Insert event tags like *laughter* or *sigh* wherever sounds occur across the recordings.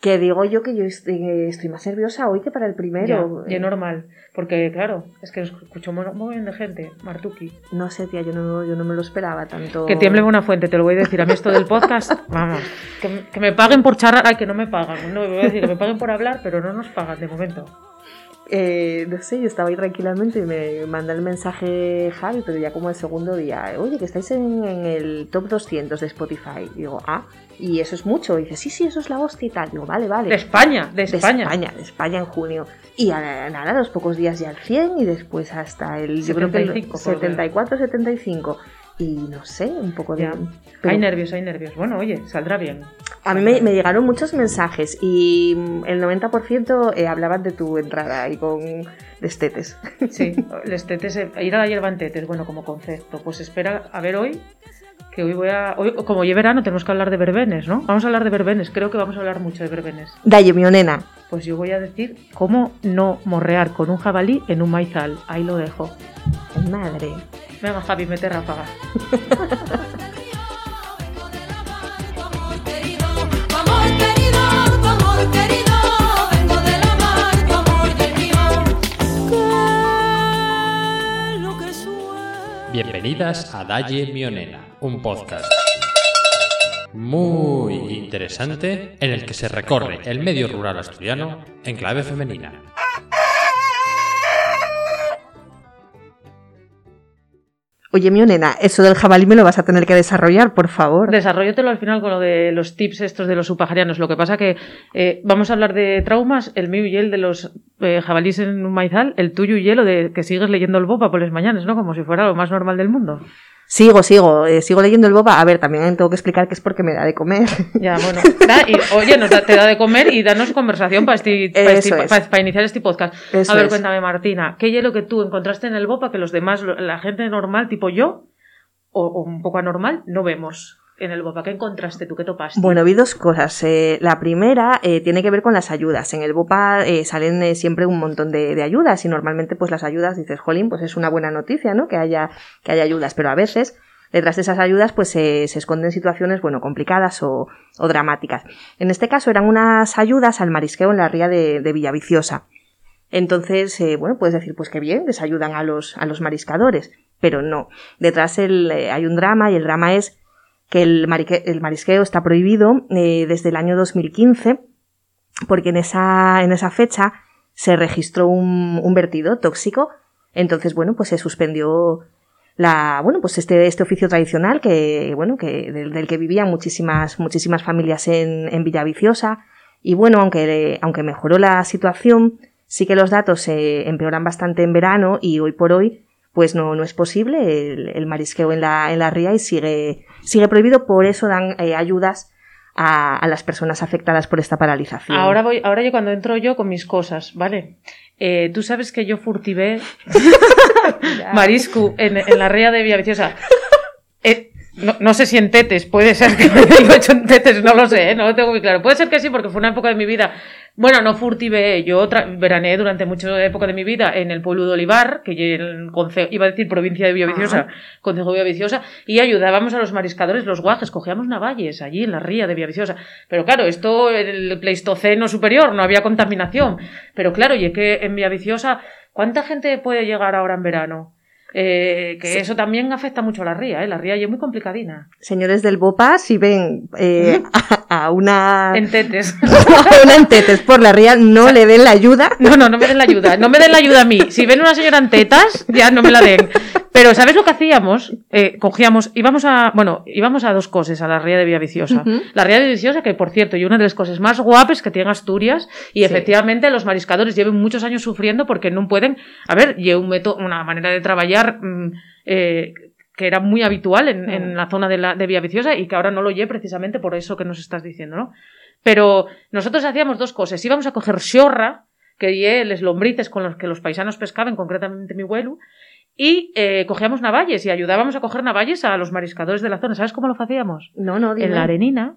Que digo yo que yo estoy, estoy más nerviosa hoy que para el primero. Ya, ya normal. Porque, claro, es que escuchó muy bien de gente, Martuki. No sé, tía, yo no, yo no me lo esperaba tanto. Que tiemble una fuente, te lo voy a decir. A mí esto del podcast, *laughs* vamos, que, que me paguen por charlar. Ay, que no me pagan. No, voy a decir que me paguen por hablar, pero no nos pagan de momento. Eh, no sé, yo estaba ahí tranquilamente y me manda el mensaje Javi, pero ya como el segundo día, oye, que estáis en, el top 200 de Spotify. digo, ah, y eso es mucho. Y dice, sí, sí, eso es la hostia y tal. Digo, vale, vale. De España, de España. De España, de España en junio. Y a, nada, a los pocos días ya el 100 y después hasta el, yo creo que el 74, 75 y no sé, un poco de... Hay nervios, hay nervios. Bueno, oye, saldrá bien. A mí me, llegaron muchos mensajes y el 90% eh, hablaban de tu entrada y con destetes. *laughs* Sí, destetes, eh, ir a la hierba en tetes, bueno, como concepto. Pues espera, a ver hoy, que hoy voy a... Hoy, como ya verano, tenemos que hablar de verbenes, ¿no? Vamos a hablar de verbenes, creo que vamos a hablar mucho de verbenes. Dalle, mi nena. Pues yo voy a decir cómo no morrear con un jabalí en un maizal. Ahí lo dejo. Madre. Venga, Javi, mete ráfaga. Bienvenidas a Dalle Mionena, un podcast muy interesante en el que se recorre el medio rural asturiano en clave femenina. Oye, mi nena, eso del jabalí me lo vas a tener que desarrollar, por favor. Desarrollatelo al final con lo de los tips estos de los subpajarianos. Lo que pasa que eh, vamos a hablar de traumas, el mío y el de los eh, jabalíes en un maizal, el tuyo y el de que sigues leyendo el Bopa por las mañanas, ¿no? Como si fuera lo más normal del mundo. Sigo, sigo, eh, sigo leyendo el boba. A ver, también tengo que explicar que es porque me da de comer. *laughs* Ya, bueno. *laughs* oye, nos te da de comer y danos conversación para, este, para, iniciar este podcast. a ver, cuéntame, Martina, ¿qué hielo que tú encontraste en el boba que los demás, la gente normal, tipo yo, o un poco anormal, no vemos? En el BOPA? ¿Qué encontraste tú? ¿Qué topaste? Bueno, vi dos cosas. Eh, la primera eh, tiene que ver con las ayudas. En el BOPA eh, salen siempre un montón de, ayudas y normalmente pues las ayudas, dices, jolín, pues es una buena noticia, ¿no? Que haya, que haya ayudas, pero a veces detrás de esas ayudas pues se esconden situaciones, bueno, complicadas o, dramáticas. En este caso eran unas ayudas al marisqueo en la ría de, Villaviciosa. Entonces, bueno, puedes decir, pues qué bien, les ayudan a los, a los mariscadores, pero no. Detrás el, hay un drama y el drama es que el, marisqueo está prohibido eh, desde el año 2015 porque en esa, en esa fecha se registró un, un, vertido tóxico. Entonces, bueno, pues se suspendió la, bueno, pues este, este oficio tradicional que, bueno, que, del, que vivían muchísimas, muchísimas familias en, en Villaviciosa. Y bueno, aunque, aunque mejoró la situación, sí que los datos se empeoran bastante en verano y hoy por hoy, pues no, no es posible el, el marisqueo en la, en la ría y sigue, sigue prohibido, por eso dan eh, ayudas a, las personas afectadas por esta paralización. Ahora voy, ahora yo cuando entro yo con mis cosas, ¿vale? Eh, Tú sabes que yo furtivé *laughs* marisco en, la ría de Villaviciosa. Eh, no, sé si en tetes, puede ser que me haya hecho en tetes, no lo sé, no lo tengo muy claro. Puede ser que sí, porque fue una época de mi vida bueno, no furtive, yo veraneé durante mucha época de mi vida en el pueblo de Olivar, que iba a decir provincia de Villaviciosa, concejo de Villaviciosa, y ayudábamos a los mariscadores, los guajes, cogíamos navalles allí en la ría de Villaviciosa. Pero claro, esto en el Pleistoceno superior, no había contaminación. Pero claro, y es que en Villaviciosa, ¿cuánta gente puede llegar ahora en verano? Eh, que eso también afecta mucho a la ría, ¿eh? La ría es muy complicadina. Señores del BOPA, si ven eh, *laughs* a, una... En tetes. *laughs* a una en tetes por la ría, no le den la ayuda. No, no, no me den la ayuda. No me den la ayuda a mí. Si ven una señora en tetas, ya no me la den. Pero ¿sabes lo que hacíamos? Eh, cogíamos, íbamos a, bueno, íbamos a dos cosas, a la ría de Villaviciosa. La ría de Villaviciosa, que por cierto, y una de las cosas más guapas que tiene Asturias, y efectivamente los mariscadores llevan muchos años sufriendo porque no pueden, a ver, lleva un método, una manera de trabajar, mm, eh, que era muy habitual en, en, la zona de, la, de Villaviciosa y que ahora no lo lleve precisamente por eso que nos estás diciendo, ¿no? Pero nosotros hacíamos dos cosas. Íbamos a coger xorra, que die les lombrices con los que los paisanos pescaban, concretamente mi abuelo, y eh, cogíamos navalles y ayudábamos a coger navalles a los mariscadores de la zona. ¿Sabes cómo lo hacíamos? No, no, En la arenina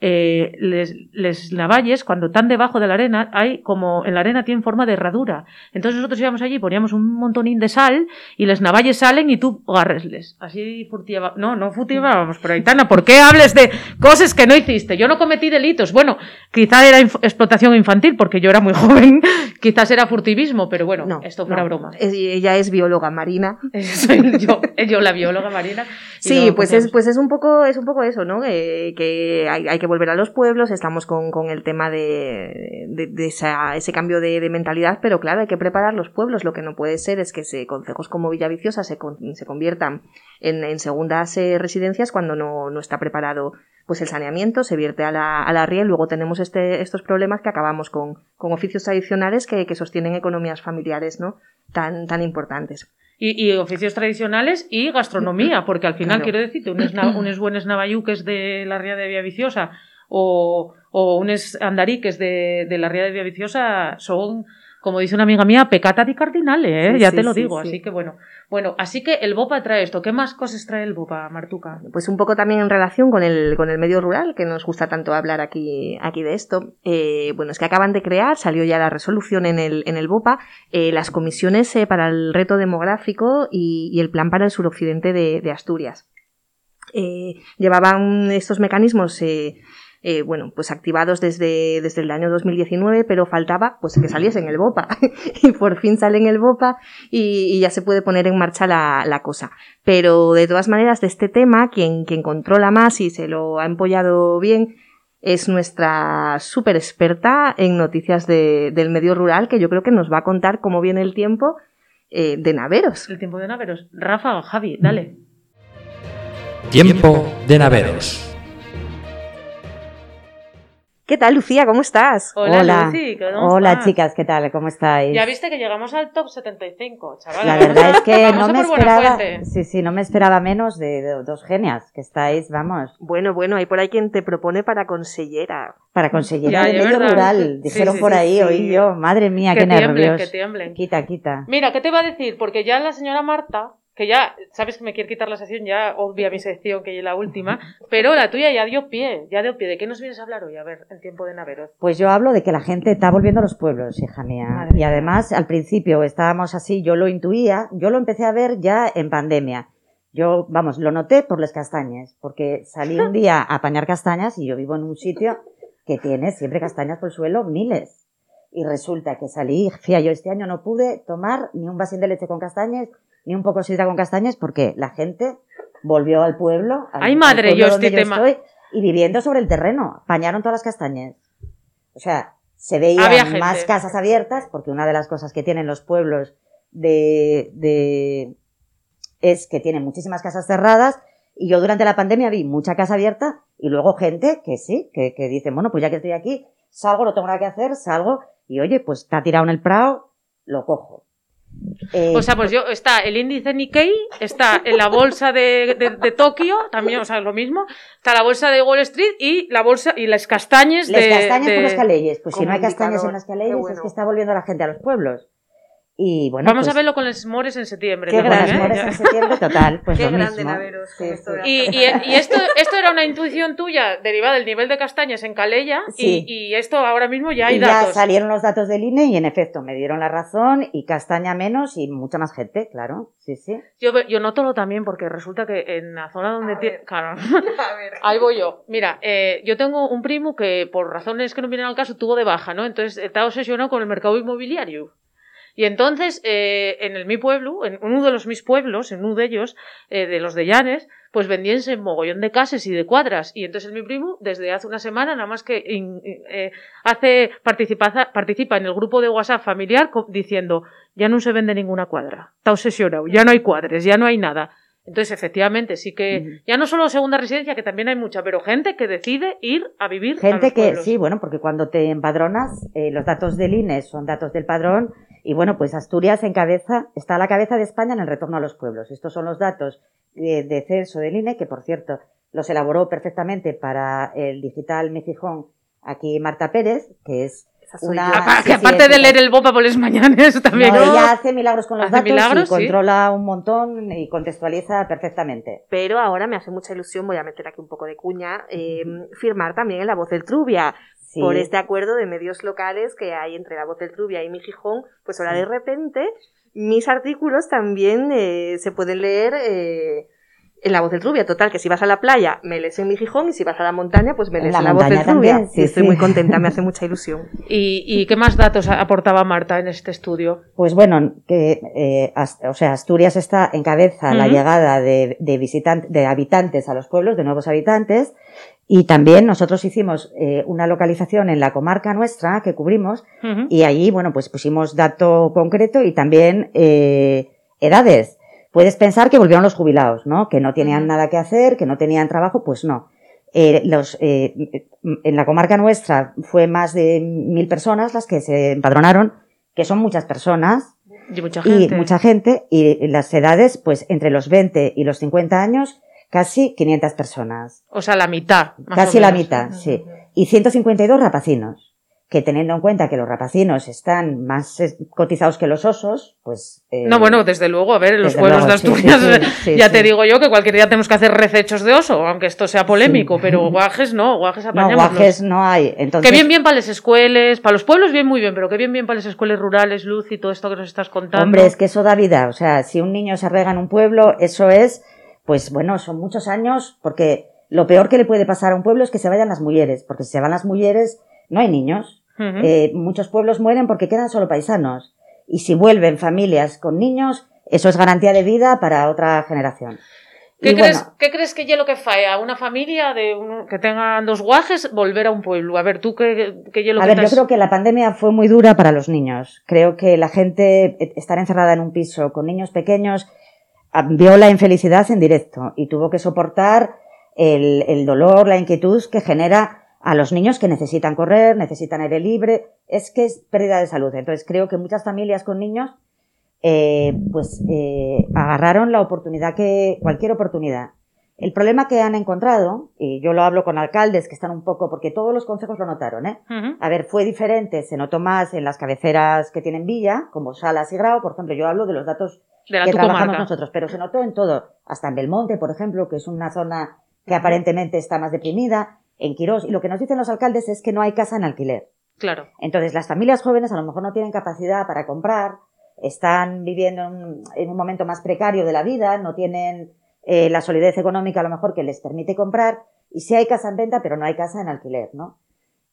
eh, les, les navalles, cuando están debajo de la arena, hay como en la arena tienen forma de herradura. Entonces nosotros íbamos allí, poníamos un montonín de sal y les navalles salen y tú agarresles. Así furtiva, no, no furtivábamos, pero Aitana, ¿por qué hables de cosas que no hiciste? Yo no cometí delitos. Bueno, quizá era explotación infantil porque yo era muy *laughs* joven, quizás era furtivismo, pero bueno, No, esto fuera no. broma. Ella es bióloga marina. *laughs* Soy yo, yo la bióloga marina. Sí, pues es, pues es un poco, es un poco eso, ¿no? Eh, que hay, hay que volver a los pueblos, estamos con, con el tema de, de, esa- ese cambio de, mentalidad, pero claro, hay que preparar los pueblos. Lo que no puede ser es que se, concejos como Villaviciosa se, se conviertan en, en segundas eh, residencias cuando no, no está preparado pues el saneamiento, se vierte a la, a la y luego tenemos este, estos problemas que acabamos con, con oficios tradicionales que, que sostienen economías familiares, ¿no? Tan, tan importantes. Y, y oficios tradicionales y gastronomía, porque al final Claro. quiero decirte, unos, unos buenos navalluques de la ría de Villaviciosa o, o unos andariques de, de la ría de Villaviciosa son, como dice una amiga mía, pecata di cardinale, ¿eh? Sí, ya sí, te lo sí, digo, sí. así que bueno. Bueno, así que el BOPA trae esto. ¿Qué más cosas trae el BOPA, Martuca? Pues un poco también en relación con el, con el medio rural, que nos gusta tanto hablar aquí, aquí de esto. Eh, bueno, es que acaban de crear, salió ya la resolución en el, en el BOPA, eh, las comisiones eh, para el reto demográfico y, y el plan para el suroccidente de, de Asturias. Llevaban estos mecanismos eh, bueno, pues activados desde, desde el año 2019, pero faltaba pues que saliese en el BOPA. *laughs* y por fin sale en el BOPA y, y ya se puede poner en marcha la, la cosa. Pero de todas maneras, de este tema, quien, quien controla más y se lo ha empollado bien es nuestra súper experta en noticias de- del medio rural, que yo creo que nos va a contar cómo viene el tiempo eh, de Naveros. El tiempo de naveros. Rafa, Javi, dale. Tiempo de naveros. ¿Qué tal, Lucía? ¿Cómo estás? Hola, Hola. Lucy, ¿cómo Hola estás? chicas, ¿qué tal? ¿Cómo estáis? Ya viste que llegamos al top 75, chaval. La verdad es que *laughs* vamos no a me por buena esperaba, fuente. sí, sí, no me esperaba menos de, de dos genias, que estáis, vamos, Bueno, bueno, hay por ahí quien te propone para consellera. para conseguir Ya, el ya, medio verdad. rural. Dijeron sí, por ahí, sí. oí yo, madre mía, Que qué tiemblen, nervios. que tiemblen. Quita, quita. Mira, ¿qué te va a decir? Porque ya la señora Marta, que ya, sabes que me quiere quitar la sección, ya obvia mi sección, que es la última, pero la tuya ya dio pie, ya dio pie. ¿De qué nos vienes a hablar hoy? A ver, en tiempo de naveros. Pues yo hablo de que la gente está volviendo a los pueblos, hija mía. Madre y además, al principio estábamos así, yo lo intuía, yo lo empecé a ver ya en pandemia. Yo, vamos, lo noté por las castañas, porque salí un día a apañar castañas y yo vivo en un sitio que tiene siempre castañas por el suelo, miles. Y resulta que salí, fía, yo este año no pude tomar ni un vasín de leche con castañas, ni un poco sidra con castañas, porque la gente volvió al pueblo. al- Ay, al madre, pueblo yo donde este tema- estoy, y viviendo sobre el terreno. Apañaron todas las castañas. O sea, se veían más casas abiertas, porque una de las cosas que tienen los pueblos de, de, es que tienen muchísimas casas cerradas, y yo durante la pandemia vi mucha casa abierta, y luego gente que sí, que, que dicen, bueno, pues ya que estoy aquí, salgo, no tengo nada que hacer, salgo, y oye, pues está tirado en el prado, lo cojo. Eh, O sea, pues yo, está el índice Nikkei, está en la bolsa de, de, de Tokio, también, o sea, es lo mismo, está la bolsa de Wall Street y la bolsa, y las castañas Las de... castañas de- por las caleyes. Pues si no hay castañas en las caleyes, bueno. es que está volviendo la gente a los pueblos. Y bueno, Vamos pues, a verlo con los mores en septiembre. Qué también, grandes ¿eh? mores en septiembre, total. Pues Qué lo grande mismo. Naveros Sí, esto sí. las Y, y, y esto, esto era una intuición tuya derivada del nivel de castañas en Calella Sí. y, y esto ahora mismo ya hay y ya datos. salieron los datos del INE y en efecto me dieron la razón y castaña menos y mucha más gente, claro. Sí, sí. Yo, yo noto lo también porque resulta que en la zona donde... A ti- ver. Claro. *laughs* A ver. Ahí voy yo. Mira, eh, yo tengo un primo que por razones que no vienen al caso tuvo de baja, ¿no? Entonces está obsesionado con el mercado inmobiliario. Y entonces, eh, en el mi pueblo, en uno de los mis pueblos, en uno de ellos, eh, de los de Llanes, pues vendíanse mogollón de casas y de cuadras. Y entonces el mi primo, desde hace una semana, nada más que in- in- eh, hace participa, participa en el grupo de WhatsApp familiar diciendo, ya no se vende ninguna cuadra. Está obsesionado, ya no hay cuadres, ya no hay nada. Entonces, efectivamente, sí que, ya no solo segunda residencia, que también hay mucha, pero gente que decide ir a vivir a Gente los que, pueblos. sí, bueno, porque cuando te empadronas, eh, los datos del INE son datos del padrón y bueno, pues Asturias encabeza, está a la cabeza de España en el retorno a los pueblos. Estos son los datos de, de censo del INE, que por cierto, los elaboró perfectamente para el digital Mi Gijón aquí Marta Pérez, que es una- yo. Sí, que sí, aparte de leer el BOPA por las mañanas *laughs* también. No, ¿no? ella hace milagros con los Hace datos milagros, y sí. controla un montón y contextualiza perfectamente. Pero ahora me hace mucha ilusión, voy a meter aquí un poco de cuña, eh, firmar también en La Voz del Trubia. Sí. Por este acuerdo de medios locales que hay entre La Voz del Trubia y Mi Gijón, pues ahora Sí. de repente mis artículos también eh, se pueden leer eh, en La Voz del Trubia. Total, que si vas a la playa, me lees en Mi Gijón y si vas a la montaña, pues me lees en La Voz del montaña Trubia. también, sí, y estoy sí. muy contenta, *laughs* me hace mucha ilusión. ¿Y, y qué más datos aportaba Marta en este estudio? Pues bueno, que, eh, As- o sea, Asturias está encabeza la llegada de, de, visitan- de habitantes a los pueblos, de nuevos habitantes, y también nosotros hicimos eh, una localización en la comarca nuestra que cubrimos, y allí, bueno, pues pusimos dato concreto y también eh, edades. Puedes pensar que volvieron los jubilados, ¿no? Que no tenían nada que hacer, que no tenían trabajo, pues no. Eh, los, eh, en la comarca nuestra fue más de mil personas las que se empadronaron, que son muchas personas Y mucha y gente. mucha gente, y las edades, pues entre los 20 y los 50 años, casi 500 personas. O sea, la mitad. más Casi o la mitad, sí. Y 152 rapacinos. Que teniendo en cuenta que los rapacinos están más eh, cotizados que los osos, pues. eh, No, bueno, desde luego, a ver, en los pueblos luego, de sí, Asturias *laughs* sí, sí, ya te digo yo que cualquier día tenemos que hacer recechos de oso, aunque esto sea polémico, pero *laughs* guajes no, guajes No, apañamos. guajes no hay. Entonces, Que bien, bien para las escuelas, para los pueblos bien, muy bien, pero que bien, bien para las escuelas rurales, Luz y todo esto que nos estás contando. Hombre, es que eso da vida. O sea, si un niño se rega en un pueblo, eso es, pues bueno, son muchos años, porque lo peor que le puede pasar a un pueblo es que se vayan las mujeres, porque si se van las mujeres, no hay niños. Eh, muchos pueblos mueren porque quedan solo paisanos. Y si vuelven familias con niños, eso es garantía de vida para otra generación. ¿Qué, crees, bueno, ¿Qué crees que es lo que falla a una familia de un- que tengan dos guajes volver a un pueblo? A ver, tú qué, qué a que ver, yo creo que la pandemia fue muy dura para los niños. Creo que la gente, estar encerrada en un piso con niños pequeños, vio la infelicidad en directo y tuvo que soportar el, el dolor, la inquietud que genera a los niños que necesitan correr, necesitan aire libre. Es que es pérdida de salud. Entonces creo que muchas familias con niños, eh, pues, eh, agarraron la oportunidad que, cualquier oportunidad. El problema que han encontrado, y yo lo hablo con alcaldes que están un poco, porque todos los consejos lo notaron, ¿eh? A ver, fue diferente, se notó más en las cabeceras que tienen villa, como Salas y Grau, por ejemplo, yo hablo de los datos De la que trabajamos nosotros, pero se notó en todo, hasta en Belmonte, por ejemplo, que es una zona que aparentemente está más deprimida, en Quirós, y lo que nos dicen los alcaldes es que no hay casa en alquiler. Claro. Entonces, las familias jóvenes a lo mejor no tienen capacidad para comprar, están viviendo en, un- en un momento más precario de la vida, no tienen eh, la solidez económica a lo mejor que les permite comprar, y sí hay casa en venta, pero no hay casa en alquiler, ¿no?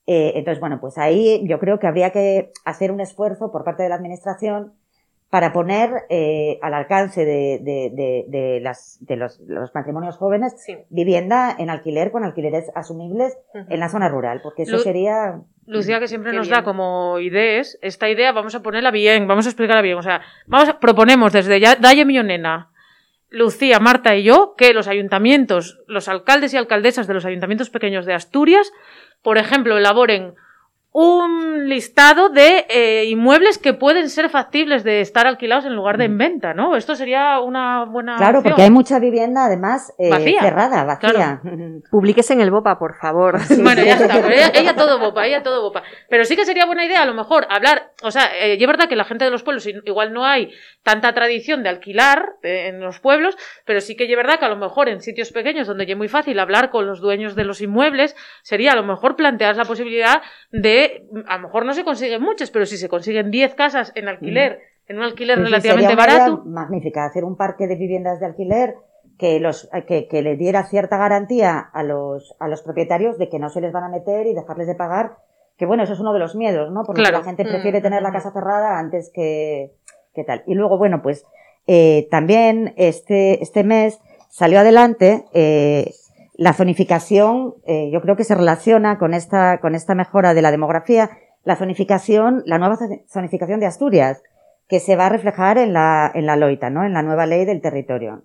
Eh, entonces, bueno, pues ahí yo creo que habría que hacer un esfuerzo por parte de la Administración para poner eh, al alcance de, de- de- de las, de los, los matrimonios jóvenes Sí. vivienda en alquiler con alquileres asumibles en la zona rural, porque eso Lu- sería... Lucía, que siempre nos bien. da como ideas, esta idea vamos a ponerla bien, vamos a explicarla bien. O sea, vamos a- proponemos desde ya, Dalle Millonena, Lucía, Marta y yo, que los ayuntamientos, los alcaldes y alcaldesas de los ayuntamientos pequeños de Asturias, por ejemplo, elaboren un listado de eh, inmuebles que pueden ser factibles de estar alquilados en lugar de en venta, ¿no? Esto sería una buena Claro, opción. porque hay mucha vivienda además eh, Vacía. cerrada, vacía. *laughs* *laughs* Publiques en el BOPA, por favor. *laughs* Bueno, ya está, pero ella, ella todo bopa, ella todo bopa. Pero sí que sería buena idea, a lo mejor, hablar, o sea, eh, es verdad que la gente de los pueblos, igual no hay tanta tradición de alquilar eh, en los pueblos, pero sí que es verdad que a lo mejor en sitios pequeños donde ya es muy fácil hablar con los dueños de los inmuebles, sería a lo mejor plantear la posibilidad de, a lo mejor no se consiguen muchas, pero si se consiguen 10 casas en alquiler, en un alquiler Sí, sí, relativamente sería una idea barato, magnífica, hacer un parque de viviendas de alquiler que, los, eh, que, que le diera cierta garantía a los, a los propietarios de que no se les van a meter y dejarles de pagar. Que bueno, eso es uno de los miedos, ¿no? Porque Claro. la gente prefiere Mm, tener la mm, casa cerrada antes que, que tal. Y luego, bueno, pues eh, también este, este mes salió adelante eh, la zonificación, eh, yo creo que se relaciona con esta, con esta mejora de la demografía, la zonificación, la nueva zonificación de Asturias, que se va a reflejar en la, en la LOITA, ¿no? En la nueva ley del territorio.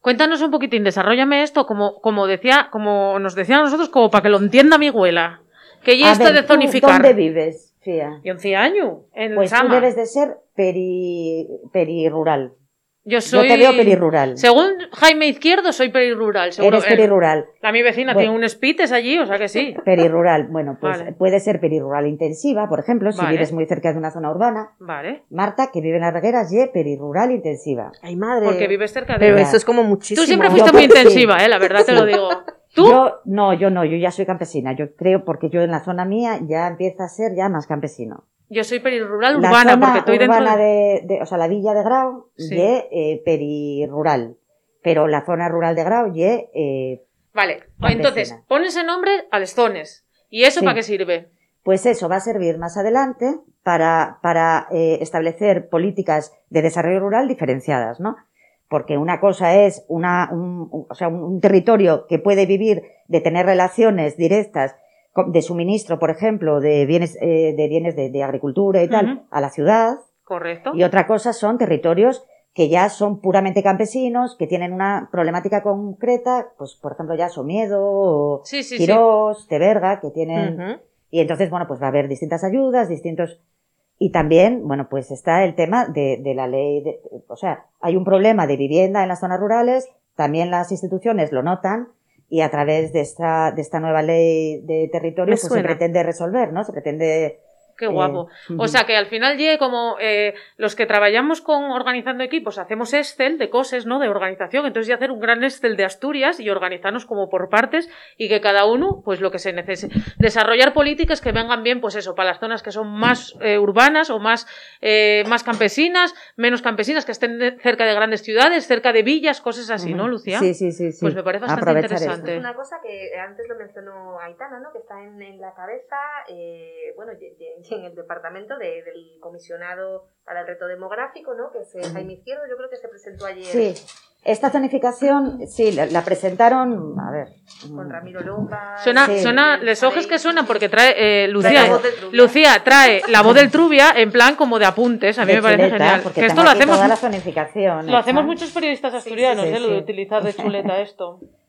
Cuéntanos un poquitín, desarrollame esto como, como decía, como nos decían a nosotros, como para que lo entienda mi abuela. Que ya ver, de ¿tú zonificar. ¿Dónde vives, Fía? Y 11 años, en Pues tú debes de ser peri, perirural. Yo soy. Yo te veo perirural. Según Jaime Izquierdo, soy perirural. Seguro. Eres perirural. La mi vecina Bueno. tiene un spites allí, o sea que sí. Perirural. Bueno, pues Vale. puede ser perirural intensiva, por ejemplo, si Vale. vives muy cerca de una zona urbana. Vale. Marta, que vive en las regueras, y perirural intensiva. Ay, madre. Porque vives cerca de. Pero eso es como muchísimo. Tú siempre Yo fuiste muy intensiva, eh, la verdad te lo *laughs* digo. ¿Tú? Yo, no, yo no, yo ya soy campesina. Yo creo, porque yo en la zona mía ya empieza a ser ya más campesino. Yo soy perirural urbana, porque estoy dentro urbana de... de... de- o sea, la villa de Grau, Sí. ye eh, perirural. Pero la zona rural de Grau, ye eh, Vale, entonces, pones ese nombre a Lestones. ¿Y eso Sí. para qué sirve? Pues eso va a servir más adelante para, para eh, establecer políticas de desarrollo rural diferenciadas, ¿no? Porque una cosa es una, un, o sea, un, territorio que puede vivir de tener relaciones directas de suministro, por ejemplo, de bienes, eh, de, bienes de, de agricultura y tal, a la ciudad. Correcto. Y otra cosa son territorios que ya son puramente campesinos, que tienen una problemática concreta, pues por ejemplo ya Somiedo, o Sí, sí, sí. Quirós, Teberga, que tienen y entonces, bueno, pues va a haber distintas ayudas, distintos... Y también, bueno, pues está el tema de, de la ley, de- o sea, hay un problema de vivienda en las zonas rurales, también las instituciones lo notan y a través de esta, de esta nueva ley de territorio pues se pretende resolver, ¿no? Se pretende... Qué guapo. O sea que al final llegue como eh, los que trabajamos con organizando equipos, hacemos Excel de cosas, ¿no? De organización. Entonces ya hacer un gran Excel de Asturias y organizarnos como por partes y que cada uno, pues lo que se necesite. Desarrollar políticas que vengan bien, pues eso, para las zonas que son más eh, urbanas o más, eh, más campesinas, menos campesinas, que estén cerca de grandes ciudades, cerca de villas, cosas así, ¿no. Lucía? Sí, sí, sí, sí. Pues me parece bastante Aprovechar interesante. Es una cosa que antes lo mencionó Aitana, ¿no? Que está en, en la cabeza, eh, bueno, y, y- y *laughs* en el departamento de- del comisionado para el reto demográfico, ¿no? Que es eh, Jaime Izquierdo, yo creo que se presentó ayer Sí, esta zonificación, sí, la, la presentaron, a ver... con Ramiro Lomba. Suena, Sí. suena, les ojes que suenan porque trae, eh, Lucía, Trae la voz del Trubia. Lucía trae la voz del Trubia en plan como de apuntes, a mí de me parece chuleta, genial. porque Que esto lo hacemos, toda la zonificación lo hacemos muchos periodistas asturianos, sí, eh, lo de utilizar de chuleta esto. *laughs*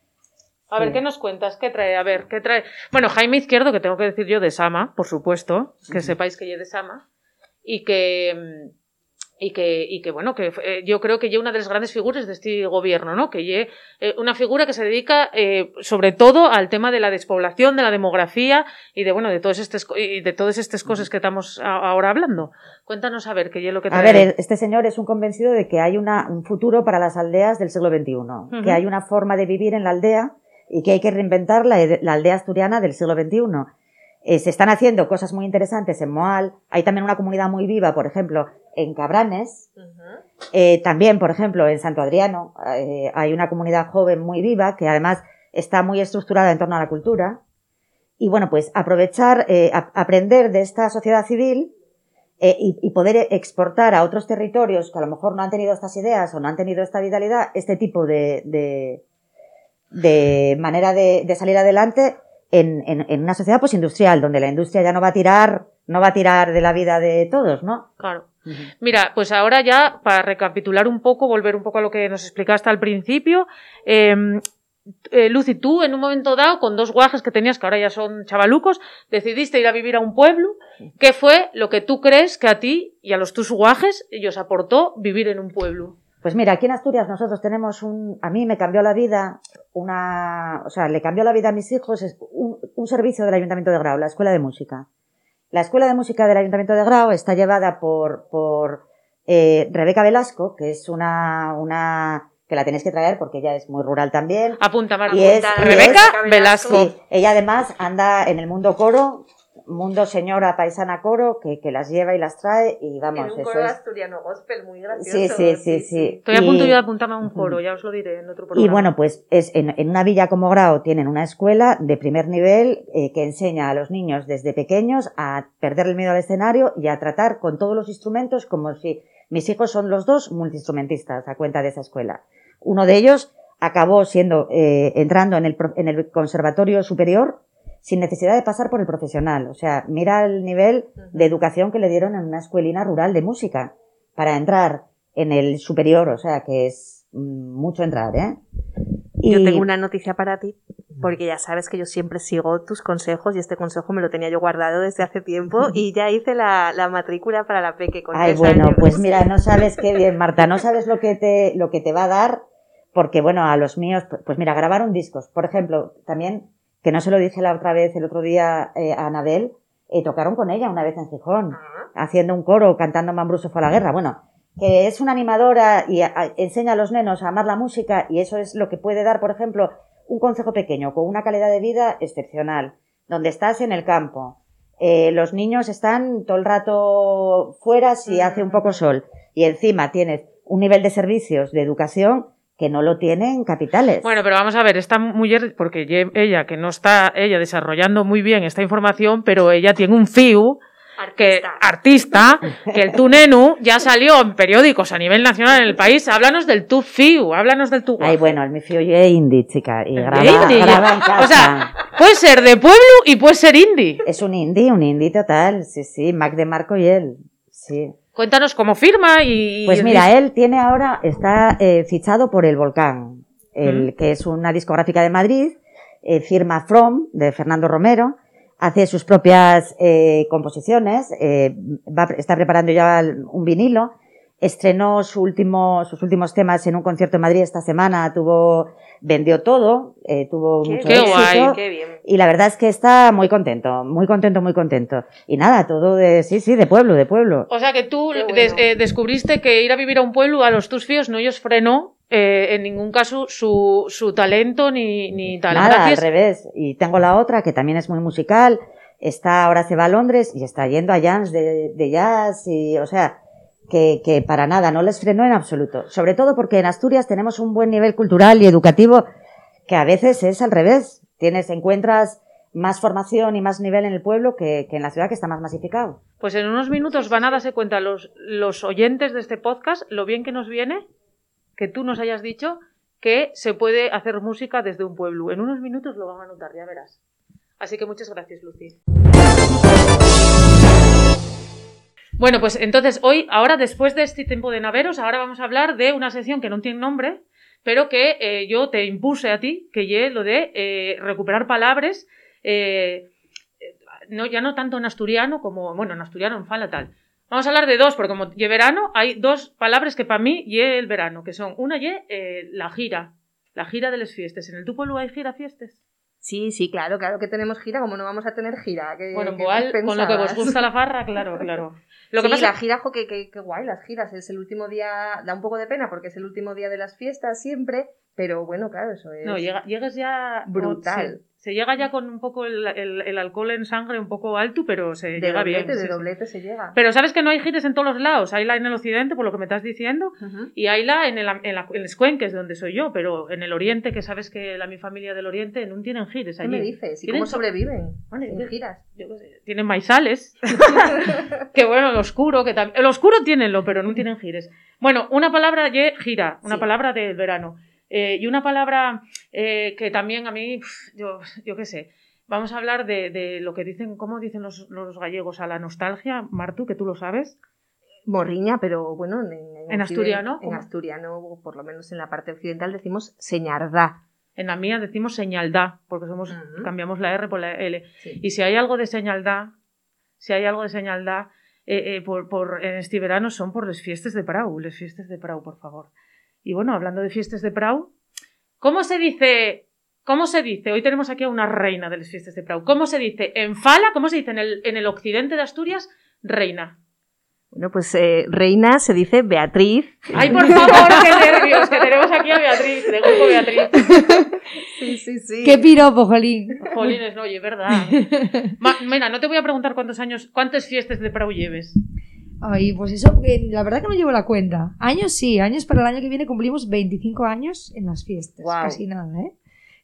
A ver. ¿qué nos cuentas? ¿Qué trae? A ver, ¿qué trae? Bueno, Jaime Izquierdo, que tengo que decir yo de Sama, por supuesto, que sepáis que yo de Sama, y que, y que, y que bueno, que eh, yo creo que ya una de las grandes figuras de este gobierno, ¿no? Que ya eh, una figura que se dedica eh, sobre todo al tema de la despoblación, de la demografía y de, bueno, de todas estas, y de todas estas cosas que estamos a- ahora hablando. Cuéntanos a ver, que ya lo que A trae. ver, este señor es un convencido de que hay una, un futuro para las aldeas del siglo XXI, que hay una forma de vivir en la aldea y que hay que reinventar la, la aldea asturiana del siglo XXI. Eh, se están haciendo cosas muy interesantes en Moal, hay también una comunidad muy viva, por ejemplo, en Cabranes, Ujú. eh, también, por ejemplo, en Santo Adriano eh, hay una comunidad joven muy viva que además está muy estructurada en torno a la cultura. Y bueno, pues aprovechar, eh, a- aprender de esta sociedad civil eh, y, y poder exportar a otros territorios que a lo mejor no han tenido estas ideas o no han tenido esta vitalidad, este tipo de, de, de manera de, de salir adelante en, en, en una sociedad pues industrial, donde la industria ya no va a tirar, no va a tirar de la vida de todos, ¿no? Claro. Mira, pues ahora ya, para recapitular un poco, volver un poco a lo que nos explicaste al principio, eh, eh, Lucy, tú en un momento dado, con dos guajes que tenías, que ahora ya son chavalucos, decidiste ir a vivir a un pueblo. ¿Qué fue lo que tú crees que a ti y a los tus guajes os aportó vivir en un pueblo? Pues mira, aquí en Asturias nosotros tenemos un, a mí me cambió la vida, una, o sea, le cambió la vida a mis hijos, es un, un servicio del Ayuntamiento de Grau, la Escuela de Música. La Escuela de Música del Ayuntamiento de Grau está llevada por, por eh, Rebeca Velasco, que es una, una, que la tenéis que traer porque ella es muy rural también. Apunta, Mar. Y es- Apunta. y Rebeca es- Velasco. Sí, ella además anda en el mundo coro, mundo señora paisana coro, que, que las lleva y las trae y En vamos, un eso coro es. asturiano gospel muy gracioso. Sí, sí, sí, sí. Estoy a punto Y- yo de apuntarme a un coro, ya os lo diré en otro programa. Y bueno, pues es en, en una villa como Grau tienen una escuela de primer nivel eh, que enseña a los niños desde pequeños a perder el miedo al escenario y a tratar con todos los instrumentos como si mis hijos son los dos multiinstrumentistas a cuenta de esa escuela. Uno de ellos acabó siendo eh, entrando en el, en el conservatorio superior sin necesidad de pasar por el profesional. O sea, mira el nivel de educación que le dieron en una escuelina rural de música para entrar en el superior, o sea, que es mm, mucho entrar, ¿eh? Yo tengo una noticia para ti. porque ya sabes que yo siempre sigo tus consejos y este consejo me lo tenía yo guardado desde hace tiempo y ya hice la, la matrícula para la peque con Ay, bueno, años. pues mira, no *laughs* sabes qué bien, Marta, no sabes lo que te, lo que te va a dar, porque bueno, a los míos, pues mira, grabaron discos. Por ejemplo, también, que no se lo dije la otra vez, el otro día eh, a Anabel, eh, tocaron con ella una vez en Gijón, Ah, haciendo un coro, cantando Mambruso fue a la guerra. Bueno, que es una animadora y a- a- enseña a los nenos a amar la música y eso es lo que puede dar, por ejemplo, un consejo pequeño con una calidad de vida excepcional, donde estás en el campo. Eh, los niños están todo el rato fuera si hace un poco sol y encima tienes un nivel de servicios de educación que no lo tienen capitales. Bueno, pero vamos a ver, esta mujer, porque ella, que no está ella desarrollando muy bien esta información, pero ella tiene un FIU, que artista, que el tu nenu ya salió en periódicos a nivel nacional en el país. Háblanos del tu FIU, háblanos del tu Ay, bueno, el mi fío es indie, chica, y graba, indie, ya. graba en casa. O sea, puede ser de pueblo y puede ser indie. es un indie, un indie total, sí, sí, Mac de Marco y él, sí. Cuéntanos cómo firma y... Pues mira, él tiene ahora, está eh, fichado por El Volcán, el, que es una discográfica de Madrid, eh, firma From, de Fernando Romero, hace sus propias eh, composiciones, eh, va, está preparando ya un vinilo, estrenó su último, sus últimos temas en un concierto en Madrid esta semana, tuvo, vendió todo, eh, tuvo mucho Qué éxito. guay, Qué bien. Y la verdad es que está muy contento, muy contento, muy contento. Y nada, todo de, sí, sí, de pueblo, de pueblo. O sea que tú Qué bueno. des- eh, descubriste que ir a vivir a un pueblo a los tus fíos no ellos frenó eh, en ningún caso su, su talento ni, ni tal. Nada, Gracias. al revés. Y tengo la otra que también es muy musical. Está, ahora se va a Londres y está yendo a jams de, de jazz y, o sea, que, para nada, no les frenó en absoluto. Sobre todo porque en Asturias tenemos un buen nivel cultural y educativo que a veces es al revés. Tienes, encuentras más formación y más nivel en el pueblo que, que en la ciudad que está más masificado. Pues en unos minutos van a darse cuenta los, los oyentes de este podcast lo bien que nos viene que tú nos hayas dicho que se puede hacer música desde un pueblo. En unos minutos lo van a notar, ya verás. Así que muchas gracias, Lucy. Bueno, pues entonces hoy, ahora después de este tiempo de naveros, ahora vamos a hablar de una sección que no tiene nombre, pero que eh, yo te impuse a ti, que ye lo de eh, recuperar palabras, eh, no, ya no tanto en asturiano como, bueno, en asturiano, en fala tal. Vamos a hablar de dos, porque como verano, hay dos palabras que para mí ye el verano, que son, una eh, la gira, la gira de las fiestas. ¿En el tu pueblo hay gira fiestas? Sí, sí, claro, claro que tenemos gira, como no vamos a tener gira. ¿Qué- Bueno, qué igual, con lo que os gusta la farra, claro, *laughs* claro. Lo que sí, pasa la gira, jo, que, que, que guay, las giras. Es el último día, da un poco de pena porque es el último día de las fiestas siempre, pero bueno, claro, eso es. No, llega, llegas ya. Brutal. sí. se llega ya con un poco el, el- el alcohol en sangre un poco alto, pero se de llega doblete, bien. de sí, sí. doblete se llega. Pero sabes que no hay gires en todos los lados. Hay la en el occidente, por lo que me estás diciendo, Ujú. y hay la en el, en la, en el Escuén, que es donde soy yo, pero en el oriente, que sabes que la mi familia del oriente no tienen gires ¿Qué allí. me dices? ¿Y Tienen cómo so- sobreviven? Vale, Sin giras. yo qué tienen maizales. *laughs* que bueno, el oscuro, que también. El oscuro tienenlo, pero no tienen gires. Bueno, una palabra ye gira, una Sí. palabra del verano. Eh, y una palabra eh, que también a mí, yo, yo qué sé. Vamos a hablar de, de lo que dicen, ¿cómo dicen los, los gallegos a la nostalgia, Martu, que tú lo sabes? Morriña, pero bueno, en, ¿En occident- asturiano? En asturiano, por lo menos en la parte occidental, decimos señardá. En la mía decimos señaldad, porque somos, cambiamos la R por la L. Sí. Y si hay algo de señaldad, si hay algo de señaldad, eh, eh, por, por, en este verano son por las fiestas de Prau, las fiestas de Prau, por favor. Y bueno, hablando de fiestas de Prau, ¿cómo se dice, cómo se dice, hoy tenemos aquí a una reina de las fiestas de Prau, ¿cómo se dice en Fala, cómo se dice en el, en el occidente de Asturias, reina? Bueno, pues eh, reina se dice Beatriz. Ay, por favor, qué nervios, que tenemos aquí a Beatriz, de grupo Beatriz. *laughs* Sí, sí, sí. ¡Qué piropo, Jolín! Jolines, no, oye, verdad. Ma- mira, no te voy a preguntar cuántos años, cuántas fiestas de Prau lleves. Ay, pues eso, eh, la verdad que no llevo la cuenta. Años sí, años para el año que viene cumplimos 25 años en las fiestas. Guau. Casi nada, ¿eh?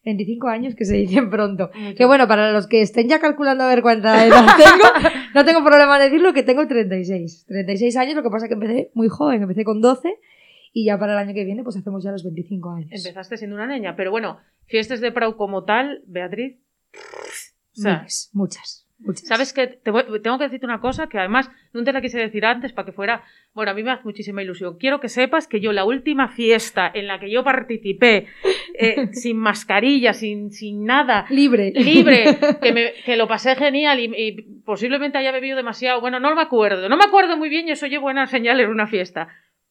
25 años que se dicen pronto. Que bueno, para los que estén ya calculando a ver cuánta edad *laughs* tengo, no tengo problema en decirlo que tengo 36. 36 años, lo que pasa que empecé muy joven, empecé con 12 y ya para el año que viene pues hacemos ya los 25 años. Empezaste siendo una niña, pero bueno, fiestas de Prau como tal, Beatriz. O sea, Miles, muchas. Sabes que te voy- tengo que decirte una cosa que además no te la quise decir antes para que fuera. Bueno, a mí me hace muchísima ilusión. Quiero que sepas que yo, la última fiesta en la que yo participé, eh, *laughs* sin mascarilla, sin, sin nada, Libre. libre, *laughs* que, me- que lo pasé genial y, y posiblemente haya bebido demasiado. Bueno, no me acuerdo, no me acuerdo muy bien y eso oye buena señal en una fiesta.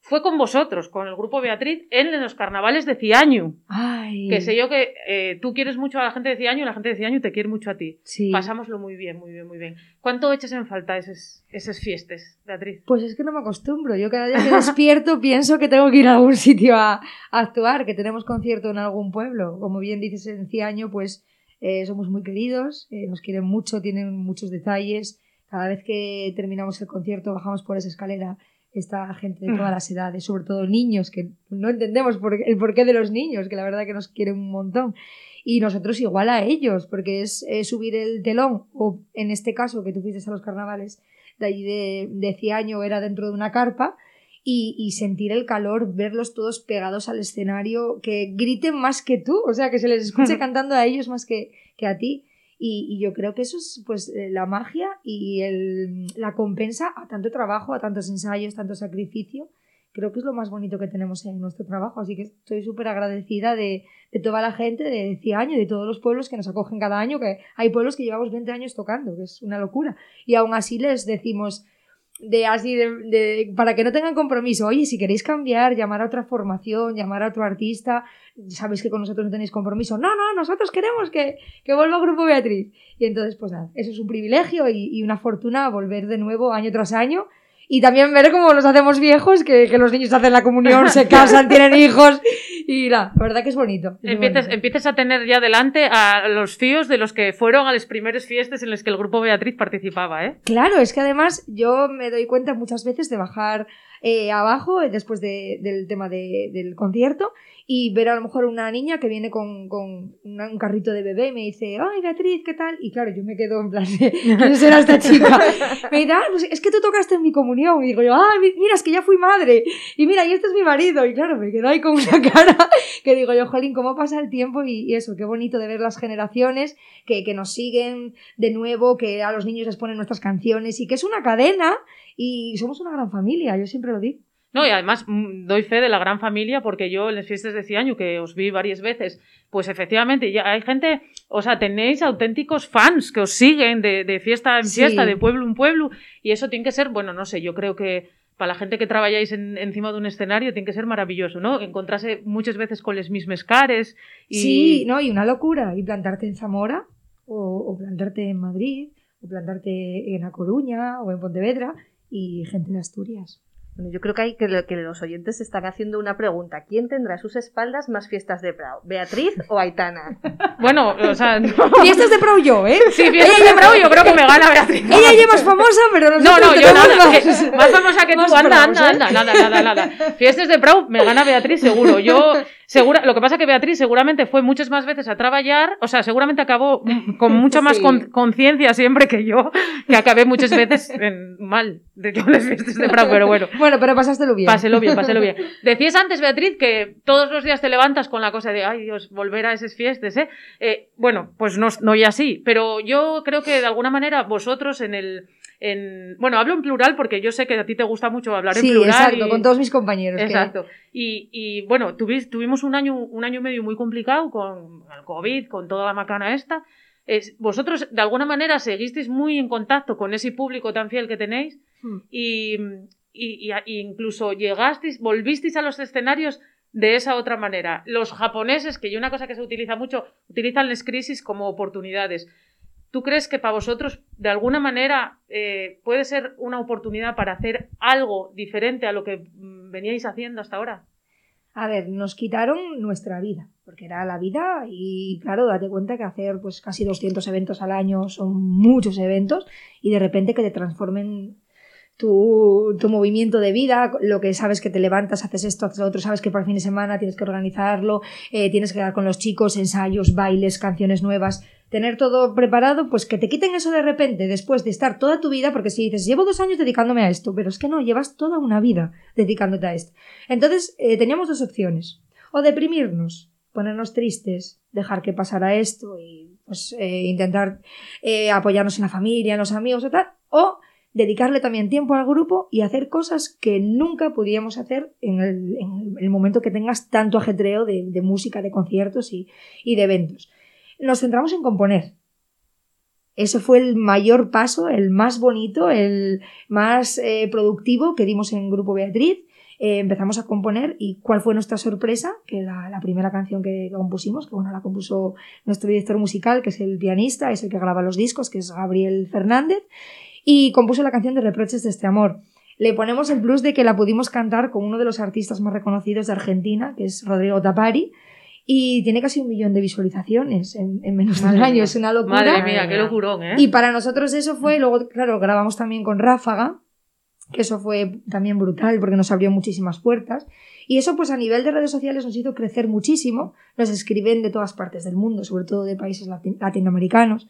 Fue con vosotros, con el grupo Beatriz, en los carnavales de Ciaño. Ay. Que sé yo que eh, tú quieres mucho a la gente de Ciaño y la gente de Ciaño te quiere mucho a ti. Sí. Pasámoslo muy bien, muy bien, muy bien. ¿Cuánto echas en falta esas, esas fiestas, Beatriz? Pues es que no me acostumbro. Yo cada día que *laughs* despierto pienso que tengo que ir a algún sitio a, a actuar, que tenemos concierto en algún pueblo. Como bien dices en Ciaño, pues eh, somos muy queridos, eh, nos quieren mucho, tienen muchos detalles. Cada vez que terminamos el concierto bajamos por esa escalera. Está gente de todas las edades, sobre todo niños, que no entendemos por el porqué de los niños, que la verdad que nos quieren un montón. Y nosotros igual a ellos, porque es subir el telón, o en este caso que tú fuiste a los carnavales, de allí de, de Ciaño era dentro de una carpa y, y sentir el calor, verlos todos pegados al escenario, que griten más que tú, o sea, que se les escuche *laughs* cantando a ellos más que, que a ti. Y, yo creo que eso es pues eh, la magia y el, la compensa a tanto trabajo, a tantos ensayos, tanto sacrificio. Creo que es lo más bonito que tenemos en nuestro trabajo, así que estoy súper agradecida de, de toda la gente de Ciaño y de todos los pueblos que nos acogen cada año, que hay pueblos que llevamos 20 años tocando, que es una locura. Y aún así les decimos, de así de, de- para que no tengan compromiso. Oye, si queréis cambiar, llamar a otra formación, llamar a otro artista, sabéis que con nosotros no tenéis compromiso. No, no, nosotros queremos que, que vuelva Grupo Beatriz. Y entonces, pues nada, eso es un privilegio y, y una fortuna volver de nuevo año tras año. Y también ver cómo nos hacemos viejos, que, que los niños hacen la comunión, se *laughs* casan, tienen hijos. Y la, la verdad que es bonito. es bonito. empieces a tener ya delante a los fíos de los que fueron a las primeras fiestas en las que el grupo Beatriz participaba, ¿eh? Claro, es que además yo me doy cuenta muchas veces de bajar eh, abajo eh, después de- del tema de- del concierto y ver a lo mejor una niña que viene con, con una- un carrito de bebé y me dice, ay Beatriz, ¿qué tal? Y claro, yo me quedo en plan, *laughs* ¿quién será esta chica? Me dice, ah, pues es que tú tocaste en mi comunión. Y digo yo, ah, mi- mira, es que ya fui madre. Y mira, y este es mi marido. Y claro, me quedo ahí con una cara *laughs* que digo yo, jolín, ¿cómo pasa el tiempo? Y, y eso, qué bonito de ver las generaciones que, que nos siguen de nuevo, que a los niños les ponen nuestras canciones y que es una cadena y somos una gran familia, yo siempre lo digo. No, y además mm, doy fe de la gran familia porque yo en las fiestas de Ciaño, que os vi varias veces, pues efectivamente ya hay gente, o sea, tenéis auténticos fans que os siguen de, de fiesta en Sí. fiesta, de pueblo en pueblo, y eso tiene que ser, bueno, no sé, yo creo que para la gente que trabajáis en- encima de un escenario tiene que ser maravilloso, ¿no? Encontrarse muchas veces con las mismas cares y... Sí, no, y una locura. Y plantarte en Zamora, o, o plantarte en Madrid, o plantarte en A Coruña, o en Pontevedra, y gente de Asturias. Bueno, yo creo que hay que, lo- que los oyentes están haciendo una pregunta. ¿Quién tendrá a sus espaldas más fiestas de Prado? ¿Beatriz o Aitana? *laughs* Bueno, o sea, *laughs* no. Fiestas de Pro yo, ¿eh? Sí, fiestas de Bravo, yo creo que me gana Beatriz. Ella ya es más famosa, pero No, nosotros no, yo tenemos nada. más. que- más famosa que más tú. Anda, anda, ¿eh? anda. Nada, nada, nada. Fiestas de Prou me gana Beatriz seguro. Yo, segura, lo que pasa que Beatriz seguramente fue muchas más veces a trabajar, o sea, seguramente acabó con *laughs* mucha más Sí. con- conciencia siempre que yo, que acabé muchas veces *laughs* en- mal de yo las fiestas de Prou, pero bueno. Bueno, pero pasástelo bien. Páselo bien, páselo bien. *laughs* Decías antes, Beatriz, que todos los días te levantas con la cosa de, ay Dios, volver a esas fiestas, ¿eh? Eh, bueno, pues no, no y así, pero yo creo que de alguna manera vosotros en el... En, bueno, hablo en plural porque yo sé que a ti te gusta mucho hablar en Sí, plural. exacto, y- con todos mis compañeros. que- Exacto. Y, y, bueno, tuvimos un año, un año y medio muy complicado con el COVID, con toda la macana esta. Es- vosotros, de alguna manera, seguisteis muy en contacto con ese público tan fiel que tenéis Hmm. y, y- y incluso llegasteis, volvisteis a los escenarios de esa otra manera. Los japoneses, que yo una cosa que se utiliza mucho, utilizan las crisis como oportunidades. ¿Tú crees que para vosotros, de alguna manera, eh, puede ser una oportunidad para hacer algo diferente a lo que mm, veníais haciendo hasta ahora? A ver, nos quitaron nuestra vida, porque era la vida y claro, date cuenta que hacer pues casi 200 eventos al año son muchos eventos y de repente que te transformen tu, movimiento de vida, lo que sabes que te levantas, haces esto, haces lo otro, sabes que para el fin de semana tienes que organizarlo, eh, tienes que quedar con los chicos, ensayos, bailes, canciones nuevas, tener todo preparado, pues que te quiten eso de repente después de estar toda tu vida, porque si dices, llevo dos años dedicándome a esto, pero es que no, llevas toda una vida dedicándote a esto. Entonces, eh, teníamos dos opciones. O deprimirnos ponernos tristes, dejar que pasara esto y pues eh, intentar eh, apoyarnos en la familia, en los amigos o tal, o dedicarle también tiempo al grupo y hacer cosas que nunca podríamos hacer en el, en el momento que tengas tanto ajetreo de, de música, de conciertos y, y de eventos. Nos centramos en componer. Ese fue el mayor paso, el más bonito, el más eh, productivo que dimos en Grupo Beatriz. Eh, empezamos a componer y cuál fue nuestra sorpresa, que la, primera canción que compusimos, que bueno, la compuso nuestro director musical, que es el pianista, es el que graba los discos, que es Gabriel Fernández, y compuso la canción de Reproches de este amor. Le ponemos el plus de que la pudimos cantar con uno de los artistas más reconocidos de Argentina, que es Rodrigo Tapari, y tiene casi un millón de visualizaciones en, en menos de un año, mía. es una locura. Madre mía, qué locurón, ¿eh? Y para nosotros eso fue, luego, claro, grabamos también con Ráfaga, que eso fue también brutal porque nos abrió muchísimas puertas. Y eso, pues a nivel de redes sociales nos hizo crecer muchísimo. Nos escriben de todas partes del mundo, sobre todo de países lati- latinoamericanos.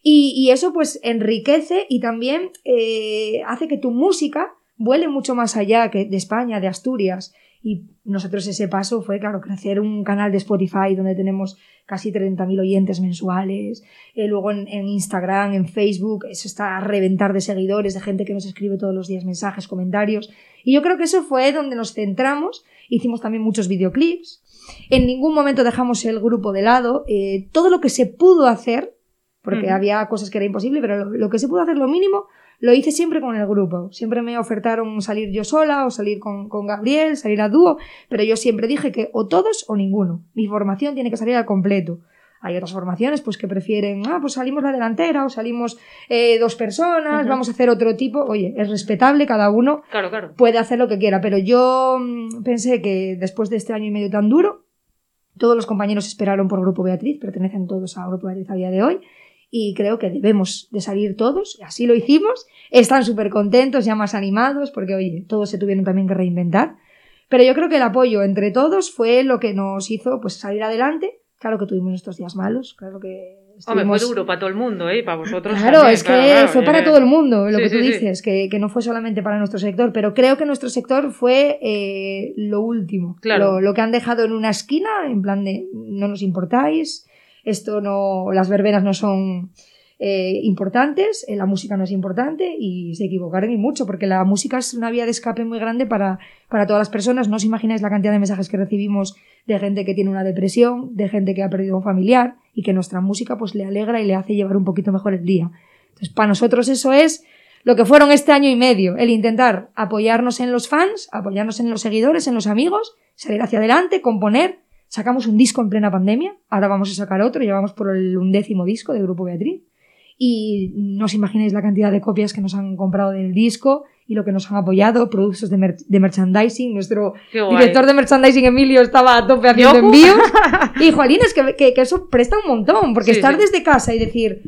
Y, y eso, pues, enriquece y también eh, hace que tu música vuele mucho más allá que de España, de Asturias. Y nosotros ese paso fue, claro, crecer un canal de Spotify donde tenemos casi 30.000 oyentes mensuales, eh, luego en, en Instagram, en Facebook, eso está a reventar de seguidores, de gente que nos escribe todos los días mensajes, comentarios. Y yo creo que eso fue donde nos centramos, hicimos también muchos videoclips, en ningún momento dejamos el grupo de lado, eh, todo lo que se pudo hacer, porque había cosas que era imposible, pero lo, lo que se pudo hacer, lo mínimo, lo hice siempre con el grupo. Siempre me ofertaron salir yo sola o salir con, con Gabriel, salir a dúo, pero yo siempre dije que o todos o ninguno. Mi formación tiene que salir al completo. Hay otras formaciones pues que prefieren, ah, pues salimos la delantera o salimos eh, dos personas, vamos a hacer otro tipo. Oye, es respetable, cada uno Claro, claro. puede hacer lo que quiera, pero yo mm, pensé que después de este año y medio tan duro, todos los compañeros esperaron por Grupo Beatriz, pertenecen todos a Grupo Beatriz a día de hoy, y creo que debemos de salir todos, y así lo hicimos, están súper contentos, ya más animados, porque oye, todos se tuvieron también que reinventar, pero yo creo que el apoyo entre todos fue lo que nos hizo pues salir adelante, claro que tuvimos nuestros días malos, claro que... Hombre, fue estuvimos- duro para todo el mundo, ¿eh? Para vosotros Claro, también, es que claro, claro, fue para todo el mundo lo Sí, que tú sí, sí. dices, que, que no fue solamente para nuestro sector, pero creo que nuestro sector fue eh, lo último, Claro. lo, lo que han dejado en una esquina, en plan de no nos importáis, esto no, las verbenas no son eh, importantes, eh, la música no es importante y se equivocaron y mucho, porque la música es una vía de escape muy grande para, para todas las personas. No os imagináis la cantidad de mensajes que recibimos de gente que tiene una depresión, de gente que ha perdido un familiar y que nuestra música pues le alegra y le hace llevar un poquito mejor el día. Entonces, para nosotros eso es lo que fueron este año y medio, el intentar apoyarnos en los fans, apoyarnos en los seguidores, en los amigos, salir hacia adelante, componer. Sacamos un disco en plena pandemia, ahora vamos a sacar otro, ya vamos por el undécimo disco de Grupo Beatriz. Y no os imagináis la cantidad de copias que nos han comprado del disco y lo que nos han apoyado, productos de, mer- de merchandising. Nuestro director de merchandising, Emilio, estaba a tope haciendo envíos. *laughs* Y, Jolín, es que, que, que eso presta un montón, porque Sí, estar sí. desde casa y decir,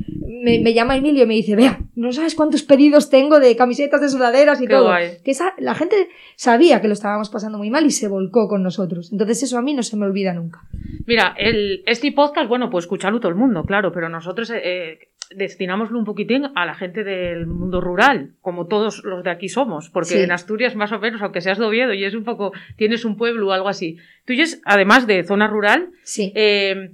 me, me llama Emilio y me dice, vea, no sabes cuántos pedidos tengo de camisetas, de sudaderas y Qué todo. guay. Que esa, la gente sabía que lo estábamos pasando muy mal y se volcó con nosotros. Entonces eso a mí no se me olvida nunca. Mira, el, este podcast, bueno, pues escucharlo todo el mundo, claro, pero nosotros eh, eh, destinámoslo un poquitín a la gente del mundo rural, como todos los de aquí somos, porque Sí. en Asturias más o menos, aunque seas de Oviedo y es un poco, tienes un pueblo o algo así, tú eres, además de zona rural, Sí. eh,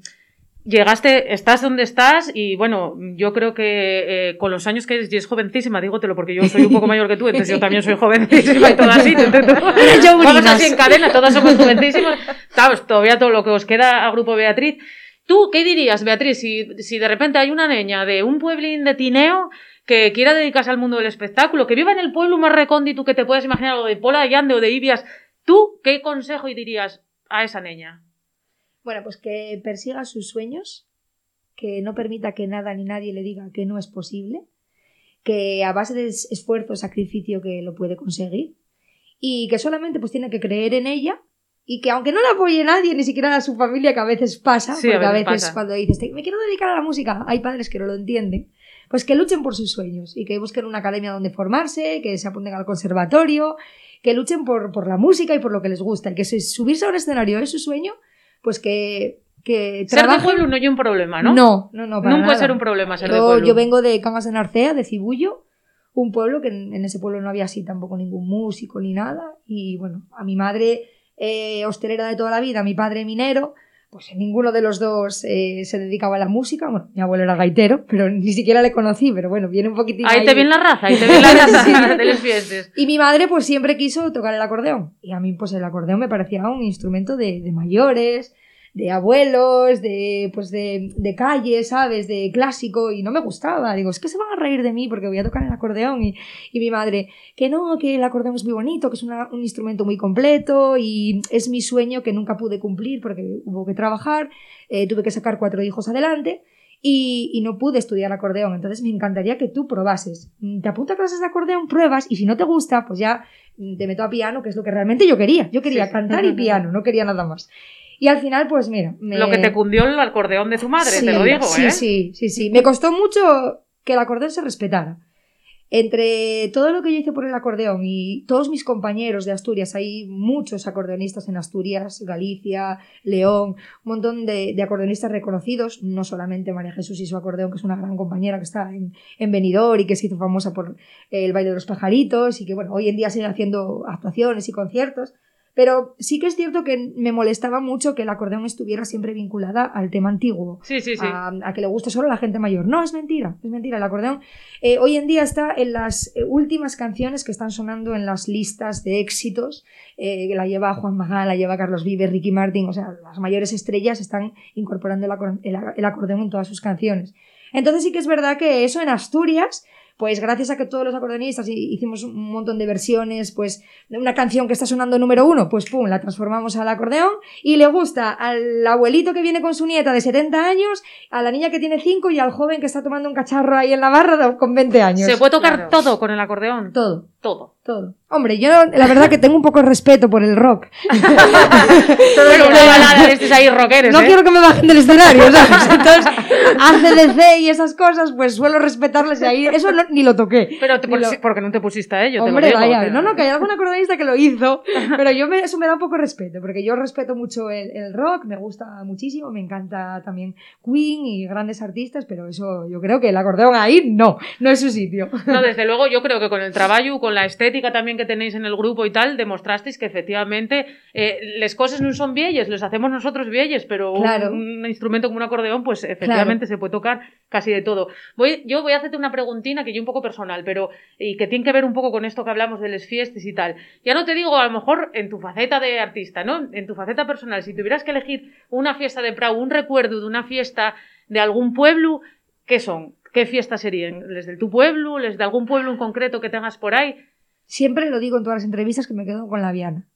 llegaste, estás donde estás y bueno, yo creo que eh, con los años que eres, y es jovencísima, dígotelo porque yo soy un poco mayor que tú, entonces yo *laughs* también soy jovencísima y todo así. Vamos así en cadena, todas somos *laughs* jovencísimas. Sabes, todavía todo lo que os queda a Grupo Beatriz. ¿Tú qué dirías, Beatriz, si, si de repente hay una niña de un pueblín de Tineo que quiera dedicarse al mundo del espectáculo, que viva en el pueblo más recóndito que te puedas imaginar, o de Pola de o de Ibias, ¿tú qué consejo dirías a esa niña? Bueno, pues que persiga sus sueños, que no permita que nada ni nadie le diga que no es posible, que a base de es- esfuerzo, sacrificio que lo puede conseguir y que solamente pues tiene que creer en ella y que aunque no la apoye nadie, ni siquiera a su familia, que a veces pasa, Sí, porque a veces cuando dices "Te- me quiero dedicar a la música, hay padres que no lo entienden, pues que luchen por sus sueños y que busquen una academia donde formarse, que se apunten al conservatorio, que luchen por, por la música y por lo que les gusta, y que si subirse a un escenario es su sueño, pues que, que Ser de pueblo no hay un problema, ¿no? No, no, no, para no puede nada. ser un problema ser de Yo, pueblo. yo vengo de Cangas de Narcea, de Cibullo, un pueblo que en, en ese pueblo no había así tampoco ningún músico ni nada. Y bueno, a mi madre eh, hostelera de toda la vida, mi padre minero, pues ninguno de los dos eh, se dedicaba a la música. Bueno, mi abuelo era gaitero, pero ni siquiera le conocí, pero bueno, viene un poquitín Ahí ahí. te viene la raza, ahí te viene la *laughs* raza de los fiestes. Y mi madre pues siempre quiso tocar el acordeón. Y a mí pues el acordeón me parecía un instrumento de, de mayores, de abuelos, de pues de, de calle, ¿sabes? De clásico. Y no me gustaba. Digo, es que se van a reír de mí porque voy a tocar el acordeón. Y, y mi madre, que no, que el acordeón es muy bonito, que es una- un instrumento muy completo y es mi sueño que nunca pude cumplir porque hubo que trabajar, eh, tuve que sacar cuatro hijos adelante. Y, y no pude estudiar acordeón, entonces me encantaría que tú probases. Te apunto a clases de acordeón, pruebas y si no te gusta, pues ya te meto a piano, que es lo que realmente yo quería. Yo quería Sí. cantar y piano, no quería nada más. Y al final, pues mira, me... Lo que te cundió el acordeón de tu madre, Sí, te lo digo, sí, ¿eh? Sí, sí, sí. Me costó mucho que el acordeón se respetara. Entre todo lo que yo hice por el acordeón y todos mis compañeros de Asturias, hay muchos acordeonistas en Asturias, Galicia, León, un montón de, de acordeonistas reconocidos, no solamente María Jesús y su acordeón, que es una gran compañera que está en, en Benidorm y que se hizo famosa por el baile de los pajaritos y que bueno, hoy en día sigue haciendo actuaciones y conciertos. Pero sí que es cierto que me molestaba mucho que el acordeón estuviera siempre vinculada al tema antiguo Sí, sí, sí. a, a que le guste solo a la gente mayor. No, es mentira, es mentira. El acordeón eh, hoy en día está en las eh, últimas canciones que están sonando en las listas de éxitos. eh, que la lleva Juan Magán, la lleva Carlos Vives, Ricky Martin, o sea, las mayores estrellas están incorporando el, acor- el a- el acordeón en todas sus canciones. Entonces sí que es verdad que eso en Asturias, pues gracias a que todos los acordeonistas hi- hicimos un montón de versiones, pues de una canción que está sonando número uno, pues pum, la transformamos al acordeón y le gusta al abuelito que viene con su nieta de 70 años, a la niña que tiene 5 y al joven que está tomando un cacharro ahí en la barra con 20 años. Se puede tocar Claro. todo con el acordeón. Todo, Todo. todo. Hombre, yo la verdad que tengo un poco de respeto por el rock. *laughs* Todo de estos ahí rockeros, No ¿eh? quiero que me bajen del escenario, *laughs* ¿sabes? Entonces, ACDC y esas cosas, pues suelo respetarles y ahí, eso no- ni lo toqué. Pero te lo- porque no te pusiste a ello, Hombre, te lo digo. vaya, te- no, no, que hay algún acordeonista que lo hizo, pero yo me, eso me da un poco de respeto, porque yo respeto mucho el, el rock, me gusta muchísimo, me encanta también Queen y grandes artistas, pero eso yo creo que el acordeón ahí no, no es su sitio. No, desde luego yo creo que con el trabajo, con la estética también que tenéis en el grupo y tal, demostrasteis que efectivamente eh, las cosas no son viejas, les hacemos nosotros viejas, pero un- Claro. un, instrumento como un acordeón, pues efectivamente se puede tocar casi de todo. Voy, yo voy a hacerte una preguntina que yo un poco personal, pero y que tiene que ver un poco con esto que hablamos de las fiestas y tal. Ya no te digo a lo mejor en tu faceta de artista, ¿no? En tu faceta personal, si tuvieras que elegir una fiesta de Prau, un recuerdo de una fiesta de algún pueblo, ¿qué son? ¿Qué fiestas serían? ¿Les de tu pueblo? ¿Les de algún pueblo en concreto que tengas por ahí? Siempre lo digo en todas las entrevistas que me quedo con la Viana.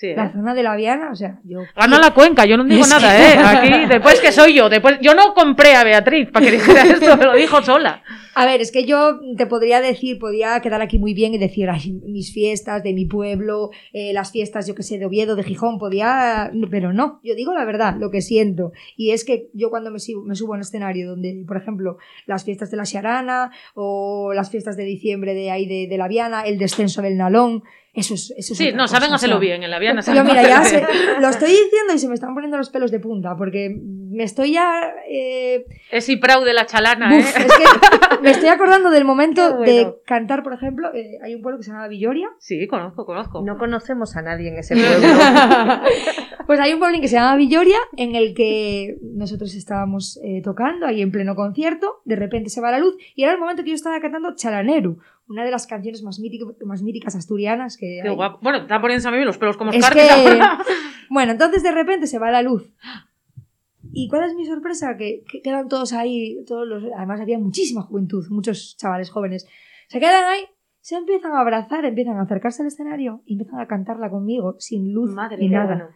Sí, ¿eh? La zona de la Viana, o sea, yo... Gana la cuenca, yo no digo *laughs* Es que- nada, ¿eh? Aquí, después que soy yo, después, yo no compré a Beatriz para que dijera *laughs* esto, me lo dijo sola. A ver, es que yo te podría decir, podría quedar aquí muy bien y decir, ay, mis fiestas de mi pueblo, eh, las fiestas, yo que sé, de Oviedo, de Gijón, podía, pero no, yo digo la verdad, lo que siento. Y es que yo cuando me, sigo- me subo a un escenario donde, por ejemplo, las fiestas de la Xarana o las fiestas de diciembre de ahí de, de la Viana, el descenso del Nalón, eso es... Eso es Sí, no, cosa, saben o hacerlo sea, bien, en la saben mira, ya se- lo estoy diciendo y se me están poniendo los pelos de punta, porque me estoy ya eh, Es Iprau de la chalana, Uf, ¿eh? es que me estoy acordando del momento *laughs* bueno. de cantar, por ejemplo, eh, hay un pueblo que se llama Villoria. Sí, conozco, conozco. No conocemos a nadie en ese pueblo. *laughs* Pues hay un pueblo que se llama Villoria en el que nosotros estábamos eh, tocando ahí en pleno concierto, de repente se va la luz y era el momento que yo estaba cantando Chalaneru, una de las canciones más, mítico- más míticas asturianas que Qué hay. guapo. Bueno, está poniendo a mí los pelos como Es que- ahora. *laughs* Bueno, entonces de repente se va la luz. ¿Y cuál es mi sorpresa? Que, que quedan todos ahí, todos los, además había muchísima juventud, muchos chavales jóvenes. Se quedan ahí, se empiezan a abrazar, empiezan a acercarse al escenario y empiezan a cantarla conmigo, sin luz Madre ni nada. bueno.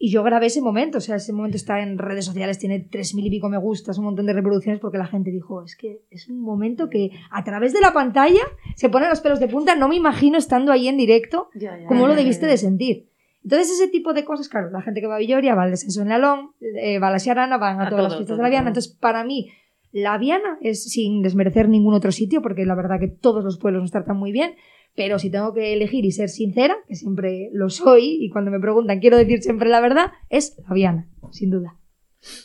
Y yo grabé ese momento, o sea, ese momento está en redes sociales, tiene tres mil y pico me gustas, un montón de reproducciones, porque la gente dijo, es que es un momento que a través de la pantalla se ponen los pelos de punta, no me imagino estando ahí en directo Ya, ya, cómo ya, lo debiste de sentir. Entonces, ese tipo de cosas, claro, la gente que va a Villoria va al descenso en Lalón, eh, va a la Xarana, van a, A todas las fiestas todo, de la Viana. todo. Entonces, para mí, la Viana es sin desmerecer ningún otro sitio, porque la verdad que todos los pueblos nos tratan muy bien, pero si tengo que elegir y ser sincera, que siempre lo soy, y cuando me preguntan quiero decir siempre la verdad, es la Viana, sin duda.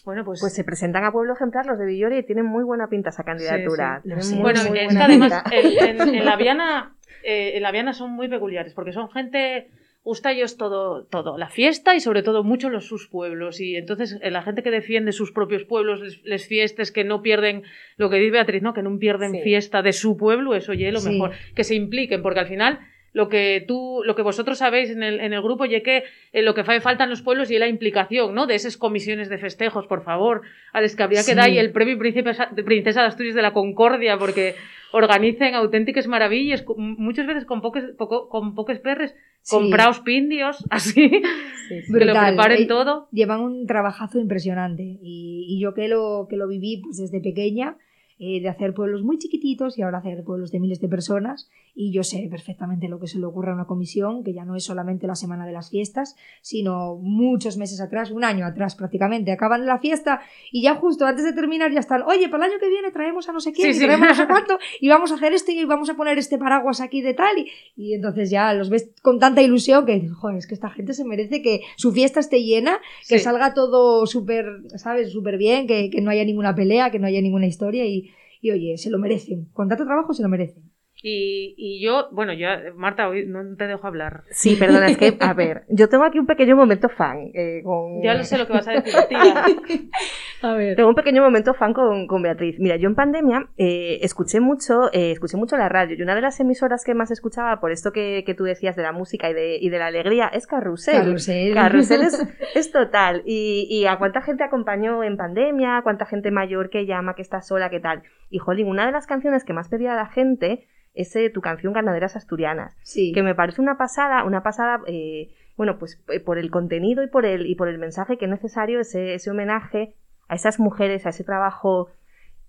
Bueno, pues, Pues se presentan a Pueblo Ejemplar los de Villoria y tienen muy buena pinta esa candidatura. Sí, sí. Tienen Lo sé. muy, bueno, muy es que además en, en- en la Viana, eh, en la Viana son muy peculiares, porque son gente gusta a ellos todo, todo, la fiesta y sobre todo mucho los sus pueblos. Y entonces eh, la gente que defiende sus propios pueblos, les, les fiestes, que no pierden, lo que dice Beatriz, ¿no? Que no pierden Sí. fiesta de su pueblo, eso oye lo Sí. mejor. Que se impliquen, porque al final lo que tú, lo que vosotros sabéis en el, en el grupo, y que eh, lo que fa falta en los pueblos y la implicación, ¿no? De esas comisiones de festejos, por favor, a les que habría que Sí. dar y el premio Príncipe, de Princesa de Asturias de la Concordia, porque organicen auténticas maravillas, muchas veces con pocos, poco, con pocos perres, Sí. compraos pindios, *laughs* así, que lo preparen todo. llevan un trabajazo impresionante y, y yo que lo, que lo viví pues desde pequeña, eh, de hacer pueblos muy chiquititos y ahora hacer pueblos de miles de personas y yo sé perfectamente lo que se le ocurre a una comisión, que ya no es solamente la semana de las fiestas, sino muchos meses atrás, un año atrás prácticamente, acaban la fiesta y ya justo antes de terminar ya están, oye, para el año que viene traemos a no sé quién, Sí, y sí. traemos no sé *laughs* cuánto y vamos a hacer esto y vamos a poner este paraguas aquí de tal y, y entonces ya los ves con tanta ilusión que, joder, es que esta gente se merece que su fiesta esté llena que Sí. salga todo súper, ¿sabes? Súper bien, que, que no haya ninguna pelea, que no haya ninguna historia y, y oye, se lo merecen. Con tanto trabajo se lo merecen. Y, y yo, bueno, ya, Marta, hoy no te dejo hablar. Sí, perdona, es que, *laughs* a ver, yo tengo aquí un pequeño momento fan. eh, con... Ya lo sé lo que vas a decir, tía. *laughs* A ver. Tengo un pequeño momento fan con, con Beatriz. Mira, yo en pandemia eh, escuché mucho eh, escuché mucho la radio y una de las emisoras que más escuchaba por esto que, que tú decías de la música y de, y de la alegría es Carrusel. Carrusel. Carrusel es, *laughs* es total. Y, y a cuánta gente acompañó en pandemia, cuánta gente mayor que llama, que está sola, qué tal. Y jolín, una de las canciones que más pedía la gente es eh, tu canción Ganaderas Asturianas Sí. que me parece una pasada, una pasada, eh, bueno, pues eh, por el contenido y por el, y por el mensaje que es necesario ese, ese homenaje a esas mujeres, a ese trabajo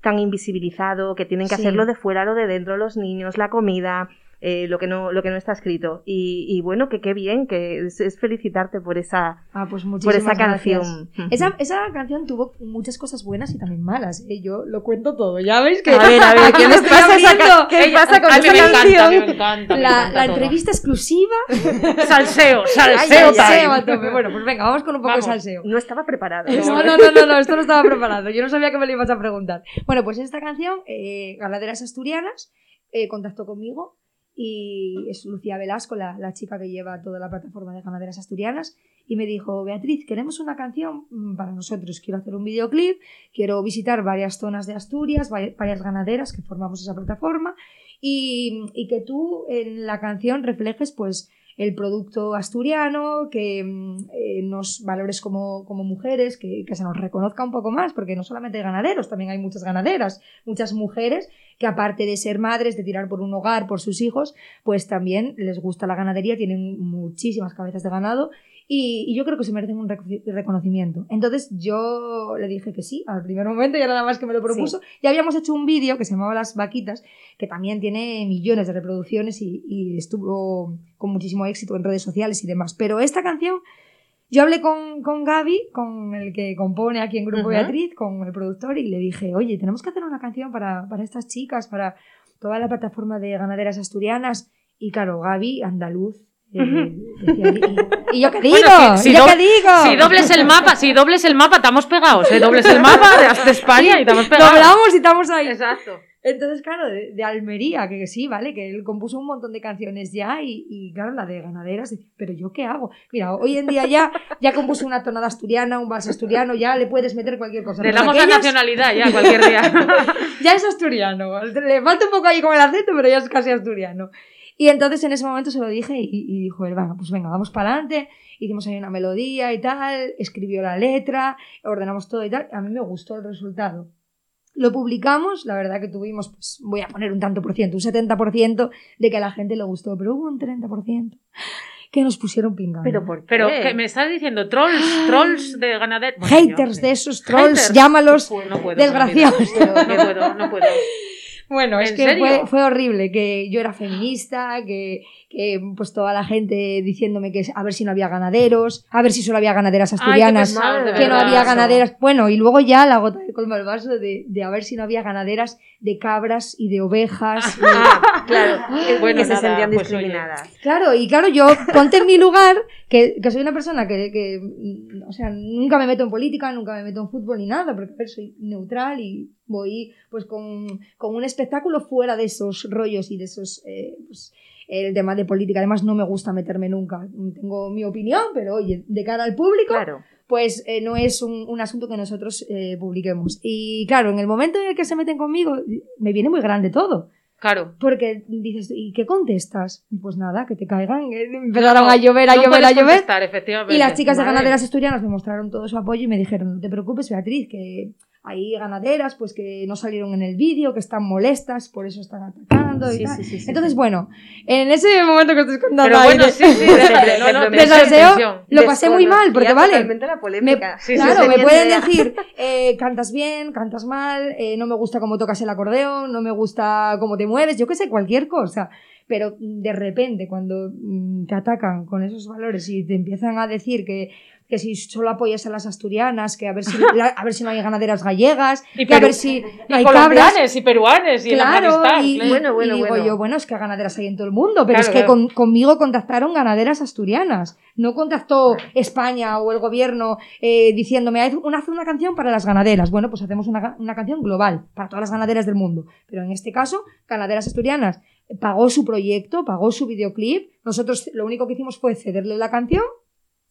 tan invisibilizado, que tienen que Sí. hacerlo de fuera, lo de dentro, los niños, la comida, eh, lo, que no, lo que no está escrito. Y, y bueno, que qué bien, que es, es felicitarte por esa, Ah, pues por esa canción. Esa, esa canción tuvo muchas cosas buenas y también malas. ¿eh? Yo lo cuento todo. Ya veis que. A ver, a ver, ¿qué les pasa esa. ¿Qué pasa con a mí esa me encanta, canción? me *laughs* encanta. me La, encanta la entrevista exclusiva. *laughs* Salseo, salseo Ay. Salseo a tope. Bueno, pues venga, vamos con un poco Vamos. de salseo. No estaba preparada. No, no, no, no, no, esto no estaba preparado. Yo no sabía que me lo ibas a preguntar. Bueno, pues esta canción, eh, Ganaderas Asturianas, eh, contactó conmigo y es Lucía Velasco, la, la chica que lleva toda la plataforma de Ganaderas Asturianas, y me dijo, Beatriz, queremos una canción mm, para nosotros, quiero hacer un videoclip, quiero visitar varias zonas de Asturias, vari- varias ganaderas que formamos esa plataforma, y, y que tú en la canción reflejes pues el producto asturiano, que mm, eh, nos valores como, como mujeres, que, que se nos reconozca un poco más, porque no solamente hay ganaderos, también hay muchas ganaderas, muchas mujeres que aparte de ser madres, de tirar por un hogar, por sus hijos, pues también les gusta la ganadería, tienen muchísimas cabezas de ganado y, y yo creo que se merecen un reco- reconocimiento. Entonces yo le dije que sí, al primer momento, ya nada más que me lo propuso. Ya habíamos hecho un vídeo que se llamaba Las Vaquitas, que también tiene millones de reproducciones y, y estuvo con muchísimo éxito en redes sociales y demás. Pero esta canción, yo hablé con, con Gaby, con el que compone aquí en Grupo Ujú. Beatriz, con el productor, y le dije, oye, tenemos que hacer una canción para, para estas chicas, para toda la plataforma de ganaderas asturianas. Y claro, Gaby, andaluz. Eh, decía, ¿y, y yo qué digo? Bueno, si- si ¿Y yo qué digo? Si dobles el mapa, si dobles el mapa, estamos pegados, ¿eh? Dobles el mapa de, de España y estamos pegados. Doblamos y estamos ahí. Exacto. Entonces, claro, de, de Almería, que sí, ¿vale? Que él compuso un montón de canciones ya y, y, claro, la de ganaderas, pero ¿yo qué hago? Mira, hoy en día ya, ya compuso una tonada asturiana, un vals asturiano, ya le puedes meter cualquier cosa. Le damos la aquellas, nacionalidad ya, cualquier día. *laughs* Ya es asturiano. Le falta un poco ahí con el acento, pero ya es casi asturiano. Y entonces en ese momento se lo dije y, y dijo él, venga, pues venga, vamos para adelante. Hicimos ahí una melodía y tal, escribió la letra, ordenamos todo y tal. A mí me gustó el resultado. Lo publicamos, la verdad que tuvimos, pues voy a poner un tanto por ciento, un 70% de que a la gente le gustó, pero hubo un 30% que nos pusieron pingando. Pero por qué? Pero que me estás diciendo trolls, trolls de ganaderos. Haters de esos trolls, Haters. llámalos no puedo, desgraciados. No puedo, no puedo. Bueno, es ¿En que serio? fue, fue horrible, que yo era feminista, que, que pues toda la gente diciéndome que a ver si no había ganaderos, a ver si solo había ganaderas Ay, asturianas, de que no había ganaderas, bueno, y luego ya la gota de colma del vaso de, de a ver si no había ganaderas de cabras y de ovejas. y- Ah, *laughs* claro, que, Bueno, que se nada, sentían pues, discriminadas. Claro, y claro, yo ponte en mi lugar, que, que soy una persona que, que, o sea, nunca me meto en política, nunca me meto en fútbol ni nada, porque soy neutral y Voy pues con, con un espectáculo fuera de esos rollos y de esos... eh, pues, el tema de política, además no me gusta meterme nunca. Tengo mi opinión, pero oye, de cara al público, Claro. pues eh, no es un, un asunto que nosotros eh, publiquemos. Y claro, en el momento en el que se meten conmigo, me viene muy grande todo. Claro. Porque dices, ¿y qué contestas? Pues nada, que te caigan. Eh, Empezaron a llover, a No llover, a llover. efectivamente. Y las chicas de ganaderas asturianas me mostraron todo su apoyo y me dijeron, no te preocupes, Beatriz, que hay ganaderas pues que no salieron en el vídeo, que están molestas, por eso están atacando y Sí, tal. sí, sí, sí, Entonces, sí. bueno, en ese momento que estoy contando Pero ahí bueno, de- sí, sí, déjale, *laughs* no, no, lo pasé muy mal, porque vale, la me- polémica. Sí, sí, claro, sí. me pueden de- decir, eh, cantas bien, cantas mal, eh, no me gusta cómo tocas el acordeón, no me gusta cómo te mueves, yo qué sé, cualquier cosa. Pero de repente, cuando mm, te atacan con esos valores y te empiezan a decir que, que si solo apoyas a las asturianas, que a ver si, la- a ver si no hay ganaderas gallegas, *laughs* Y que a peru- ver si no Y hay cabras. colombianos y peruanes y en Claro, y, claro. Bueno, bueno, y digo bueno. yo, bueno, es que ganaderas hay en todo el mundo, pero Claro, es que claro. con- conmigo contactaron ganaderas asturianas. No contactó España o el gobierno eh, diciéndome, haz una, haz una canción para las ganaderas. Bueno, pues hacemos una, una canción global para todas las ganaderas del mundo. Pero en este caso, ganaderas asturianas pagó su proyecto, pagó su videoclip. Nosotros lo único que hicimos fue cederle la canción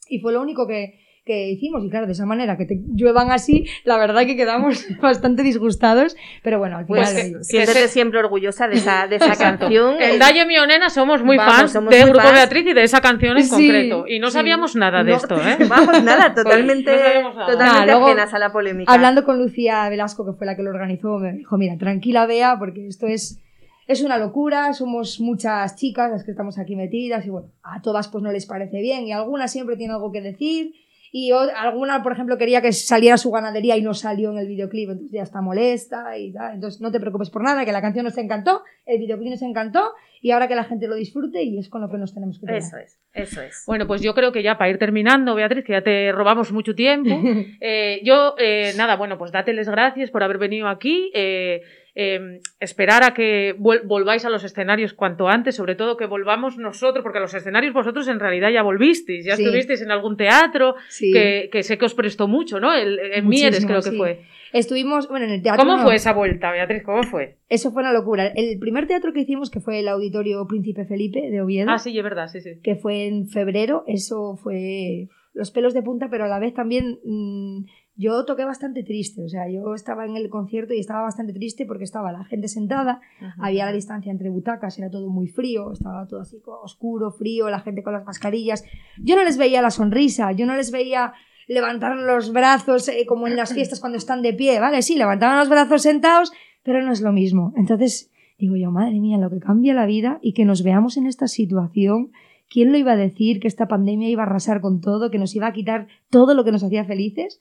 y fue lo único que, que hicimos. Y claro, de esa manera que te lluevan así, la verdad que quedamos *laughs* bastante disgustados. Pero bueno, al final... Pues que- oye, siéntete siempre orgullosa de esa, de esa canción. En Daye Mionena somos muy Vamos, fans somos de muy Grupo fans. Beatriz y de esa canción en Sí, concreto. Y no sí. sabíamos nada de no- esto, *laughs* ¿eh? Vamos, nada, totalmente, no nada. totalmente Nada, luego, ajenas a la polémica. Hablando con Lucía Velasco, que fue la que lo organizó, me dijo, mira, tranquila, Bea, porque esto es, es una locura, somos muchas chicas las que estamos aquí metidas y bueno, a todas pues no les parece bien y alguna siempre tiene algo que decir y alguna, por ejemplo, quería que saliera su ganadería y no salió en el videoclip, entonces ya está molesta y tal. Entonces no te preocupes por nada, que la canción nos encantó, el videoclip nos encantó y ahora que la gente lo disfrute y es con lo que nos tenemos que quedar. Eso es, eso es. Bueno, pues yo creo que ya para ir terminando, Beatriz, que ya te robamos mucho tiempo. *laughs* eh, yo, eh, nada, bueno, pues dáteles gracias por haber venido aquí. eh, eh, esperar a que volváis a los escenarios cuanto antes, sobre todo que volvamos nosotros, porque a los escenarios vosotros en realidad ya volvisteis, ya Sí. estuvisteis en algún teatro, Sí. que, que sé que os prestó mucho, ¿no? El, en Mieres creo que sí. fue. Estuvimos, bueno, en el teatro. ¿Cómo no. fue esa vuelta, Beatriz? ¿Cómo fue? Eso fue una locura. El primer teatro que hicimos, que fue el Auditorio Príncipe Felipe de Oviedo, Ah, sí, es verdad, sí, sí. que fue en febrero, eso fue los pelos de punta, pero a la vez también mm, yo toqué bastante triste. O sea, yo estaba en el concierto y estaba bastante triste porque estaba la gente sentada, había la distancia entre butacas, era todo muy frío, estaba todo así oscuro, frío, la gente con las mascarillas. Yo no les veía la sonrisa, yo no les veía levantar los brazos eh, como en las *clears throat* fiestas cuando están de pie, ¿vale? Sí, levantaban los brazos sentados, pero no es lo mismo. Entonces digo yo, madre mía, lo que cambia la vida y que nos veamos en esta situación. ¿Quién lo iba a decir que esta pandemia iba a arrasar con todo, que nos iba a quitar todo lo que nos hacía felices?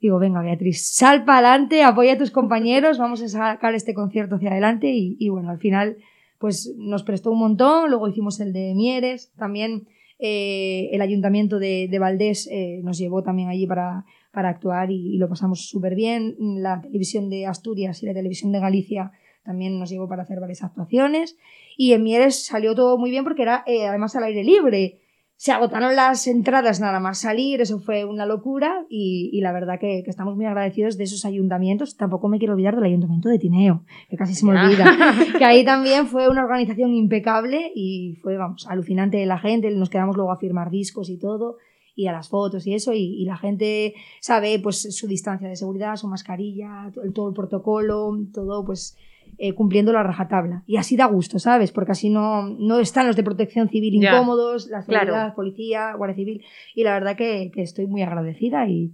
Digo, venga, Beatriz, sal para adelante, apoya a tus compañeros, vamos a sacar este concierto hacia adelante y, y bueno, al final pues nos prestó un montón, luego hicimos el de Mieres, también eh, el ayuntamiento de, de Valdés eh, nos llevó también allí para, para actuar y, y lo pasamos súper bien, la televisión de Asturias y la televisión de Galicia también nos llevó para hacer varias actuaciones. Y en Mieres salió todo muy bien porque era eh, además al aire libre, se agotaron las entradas nada más salir, eso fue una locura y, y la verdad que, que estamos muy agradecidos de esos ayuntamientos. Tampoco me quiero olvidar del ayuntamiento de Tineo, que casi se me olvida, que ahí *laughs* también fue una organización impecable y fue, vamos, alucinante la gente, nos quedamos luego a firmar discos y todo y a las fotos y eso y, y la gente sabe pues su distancia de seguridad, su mascarilla, todo el protocolo, todo pues eh, cumpliendo la rajatabla. Y así da gusto, ¿sabes? Porque así no, no están los de protección civil Ya. incómodos, la seguridad, Claro. policía, guardia civil. Y la verdad que, que estoy muy agradecida y,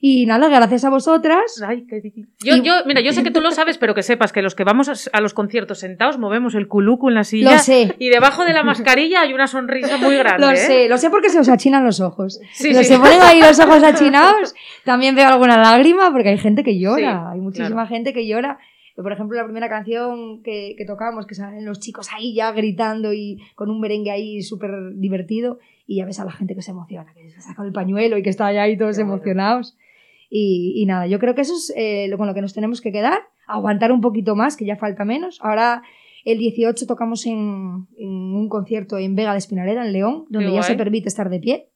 y nada, gracias a vosotras. Ay, qué difícil. Yo, yo, mira, yo sé que tú lo sabes, pero que sepas que los que vamos a, a los conciertos sentados movemos el culuco en la silla. Lo sé. Y debajo de la mascarilla hay una sonrisa muy *laughs* grande. Lo ¿eh? sé, lo sé porque se os achinan los ojos. Sí, Los sí. se ponen ahí los ojos *laughs* achinados. También veo alguna lágrima porque hay gente que llora. Sí, hay muchísima claro. gente que llora. Por ejemplo, la primera canción que, que tocamos, que salen los chicos ahí ya gritando y con un merengue ahí súper divertido, y ya ves a la gente que se emociona, que se saca el pañuelo y que está ya ahí todos emocionados. Y, y nada, yo creo que eso es eh, lo con lo que nos tenemos que quedar, aguantar un poquito más, que ya falta menos. Ahora, el 18 tocamos en, en un concierto en Vega de Espinareda, en León, donde Qué ya se permite estar de pie.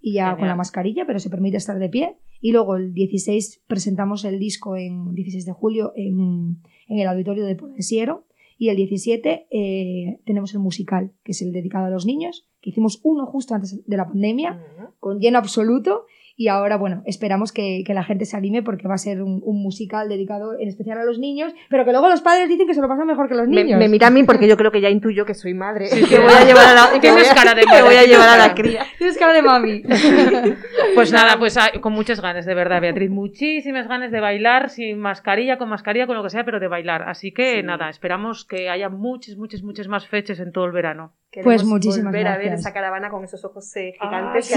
Y ya con la mascarilla, pero se permite estar de pie. Y luego el 16 presentamos el disco en 16 de julio en, en el auditorio de Ponesiero. Y el 17 eh, tenemos el musical, que es el dedicado a los niños, que hicimos uno justo antes de la pandemia, con lleno absoluto. Y ahora, bueno, esperamos que, que la gente se anime porque va a ser un, un musical dedicado en especial a los niños, pero que luego los padres dicen que se lo pasan mejor que los niños. me mira a mí porque yo creo que ya intuyo que soy madre Sí, *laughs* y que voy a llevar a la, *laughs* que voy a- cara de que voy a llevar a la cría. Tienes cara de mami. *laughs* Pues nada, pues ah, con muchas ganas, de verdad, Beatriz. Muchísimas ganas de bailar, sin mascarilla, con mascarilla, con lo que sea, pero de bailar. Así que nada, esperamos que haya muchas, muchas, muchas más fechas en todo el verano. Pues Queremos muchísimas volver a ver gracias. esa caravana con esos ojos eh, Ah, gigantes que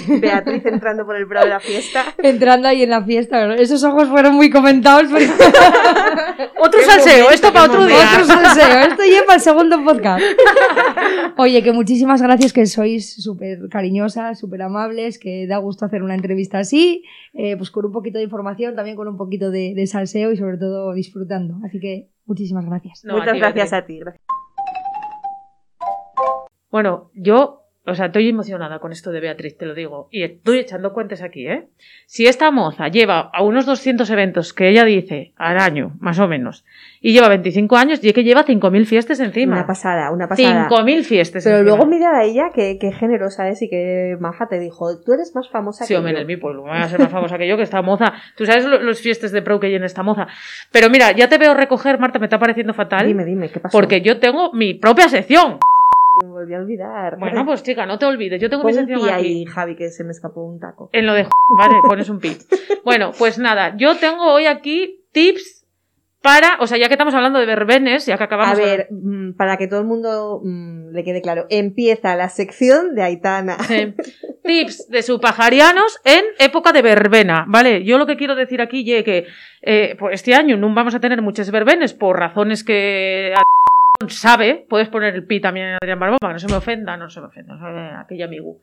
sí. *laughs* Beatriz entrando por el prado de la fiesta. *laughs* Entrando ahí en la fiesta, ¿verdad? esos ojos fueron muy comentados. *laughs* Otro salseo, momento, esto para otro día. Otro salseo. Esto lleva el segundo podcast. Oye, que muchísimas gracias, que sois súper cariñosas, súper amables, que da gusto hacer una entrevista así, eh, pues con un poquito de información, también con un poquito de, de salseo y sobre todo disfrutando. Así que muchísimas gracias. No, a Muchas ti, gracias a ti. gracias. Bueno, yo, o sea, estoy emocionada con esto de Beatriz, te lo digo. Y estoy echando cuentas aquí, ¿eh? Si esta moza lleva a unos 200 eventos que ella dice al año, más o menos, y lleva 25 años, y es que lleva 5.000 fiestas encima. Una pasada, una pasada. 5.000 fiestas Pero encima. luego mira a ella que, que generosa es y que maja te dijo, tú eres más famosa Sí, que hombre, yo". en mi pueblo. Me va a ser más famosa que yo, que esta moza. Tú sabes lo- los fiestas de pro que hay en esta moza. Pero mira, ya te veo recoger, Marta, me está pareciendo fatal. Dime, dime, ¿qué pasó? Porque yo tengo mi propia sección. Me volví a olvidar. Bueno, pues chica, no te olvides. Yo tengo Pon mi un sección pi aquí. ahí, Javi, que se me escapó un taco. En lo de vale, pones un pi. Bueno, pues nada, yo tengo hoy aquí tips para, o sea, ya que estamos hablando de verbenes, ya que acabamos A ver, mm, para que todo el mundo mm, le quede claro, empieza la sección de Aitana. Tips de supajarianos en época de verbena, ¿vale? Yo lo que quiero decir aquí ye que eh, pues este año no vamos a tener muchas verbenes por razones que sabe, puedes poner el pi también a Adrián que no se me ofenda, no se me ofenda, aquella amigo.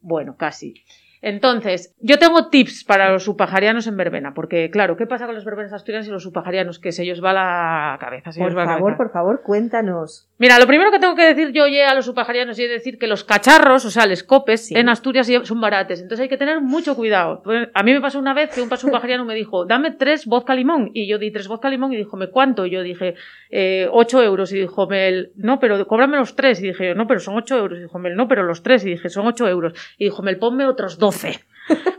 Bueno, casi. Entonces, yo tengo tips para los supajarianos en verbena, porque claro, ¿qué pasa con los verbenas asturianos y los supajarianos? Que se ellos va la cabeza, se Por ellos va la favor, cabeza. por favor, cuéntanos. Mira, lo primero que tengo que decir yo ye, a los supajarianos y es decir que los cacharros, o sea, los copes, Sí. en Asturias son barates. Entonces hay que tener mucho cuidado. Pues, A mí me pasó una vez que un supajariano me dijo, dame tres vodka limón. Y yo di tres vodka limón y dijo, ¿me cuánto? Y yo dije, eh, ocho euros. Y dijo, Mel, no, pero cóbrame los tres. Y dije, no, pero son ocho euros. Y dijo, no, pero los tres. Y dije, son ocho euros. Y dijo, Mel, ponme otros doce.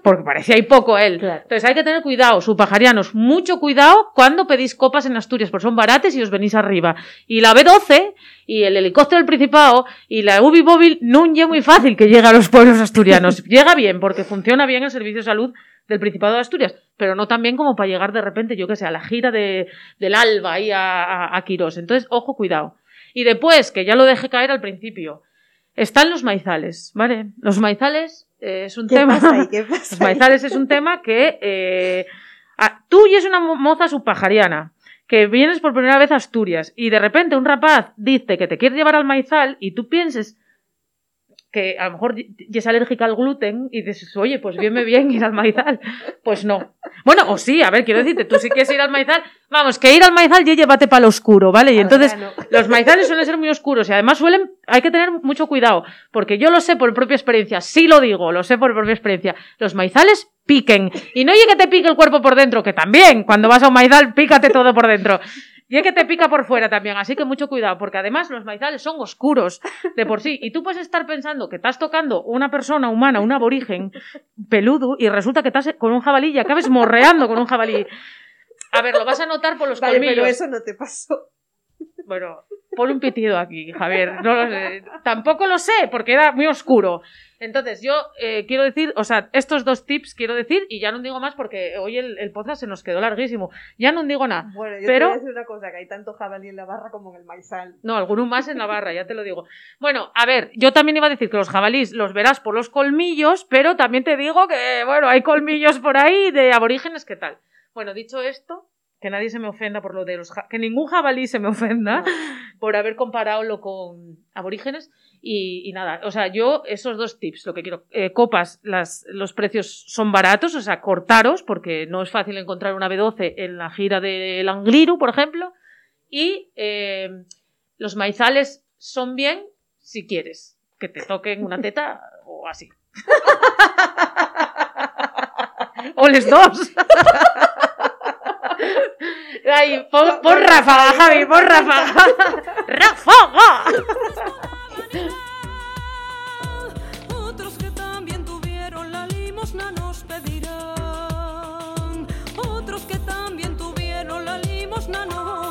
Porque parecía ahí poco él. Claro. Entonces hay que tener cuidado, supajarianos, mucho cuidado cuando pedís copas en Asturias, porque son barates y os venís arriba. Y la B12 y el helicóptero del Principado y la UBI móvil no es muy fácil que llegue a los pueblos asturianos. *laughs* Llega bien porque funciona bien el servicio de salud del Principado de Asturias, pero no tan bien como para llegar de repente, yo que sé, a la gira de, del Alba ahí a, a, a Quirós. Entonces, ojo, cuidado. Y después, que ya lo dejé caer al principio, están los maizales, ¿vale? Los maizales eh, es un ¿Qué tema... pasa ahí? *laughs* ¿Qué pasa Los ahí? maizales es un tema que eh, a- tú y es una mo- moza subpajariana que vienes por primera vez a Asturias y de repente un rapaz dice que te quiere llevar al maizal y tú pienses que a lo mejor y- y es alérgica al gluten y dices, oye, pues viene bien ir al maizal. Pues no. Bueno, o sí, a ver, quiero decirte, tú si quieres ir al maizal, vamos, que ir al maizal ya llévate para lo oscuro, ¿vale? Y entonces los maizales suelen ser muy oscuros y además suelen, hay que tener mucho cuidado, porque yo lo sé por propia experiencia, sí lo digo, lo sé por propia experiencia. Los maizales piquen. Y no oye que te pique el cuerpo por dentro, que también, cuando vas a un maizal, pícate todo por dentro. Y es que te pica por fuera también, así que mucho cuidado, porque además los maizales son oscuros de por sí. Y tú puedes estar pensando que estás tocando una persona humana, un aborigen peludo, y resulta que estás con un jabalí y acabes morreando con un jabalí. A ver, lo vas a notar por los Vale, colmillos. pero eso no te pasó. Bueno, pon un pitido aquí, Javier. No lo sé. Tampoco lo sé, porque era muy oscuro. Entonces, yo eh, quiero decir, o sea, estos dos tips quiero decir, y ya no digo más porque hoy el, el podcast se nos quedó larguísimo. Ya no digo nada. Bueno, yo Pero- te voy a decir una cosa, que hay tanto jabalí en la barra como en el maizal. No, alguno más en la barra, ya te lo digo. Bueno, a ver, yo también iba a decir que los jabalís los verás por los colmillos, pero también te digo que, bueno, hay colmillos por ahí de aborígenes, ¿qué tal? Bueno, dicho esto, que nadie se me ofenda por lo de los... que ningún jabalí se me ofenda por haber comparado con aborígenes. Y, y nada, o sea, yo esos dos tips, lo que quiero, eh, copas, las, los precios son baratos, o sea, cortaros, porque no es fácil encontrar una B12 en la gira del Angliru, por ejemplo, y eh, los maizales son bien si quieres que te toquen una teta o así. *laughs* o les dos. *laughs* Ay, pon, pon Javi, pon ráfaga. ¡Ráfaga! Otros que también tuvieron la limosna nos pedirán. Otros que también tuvieron la limosna nos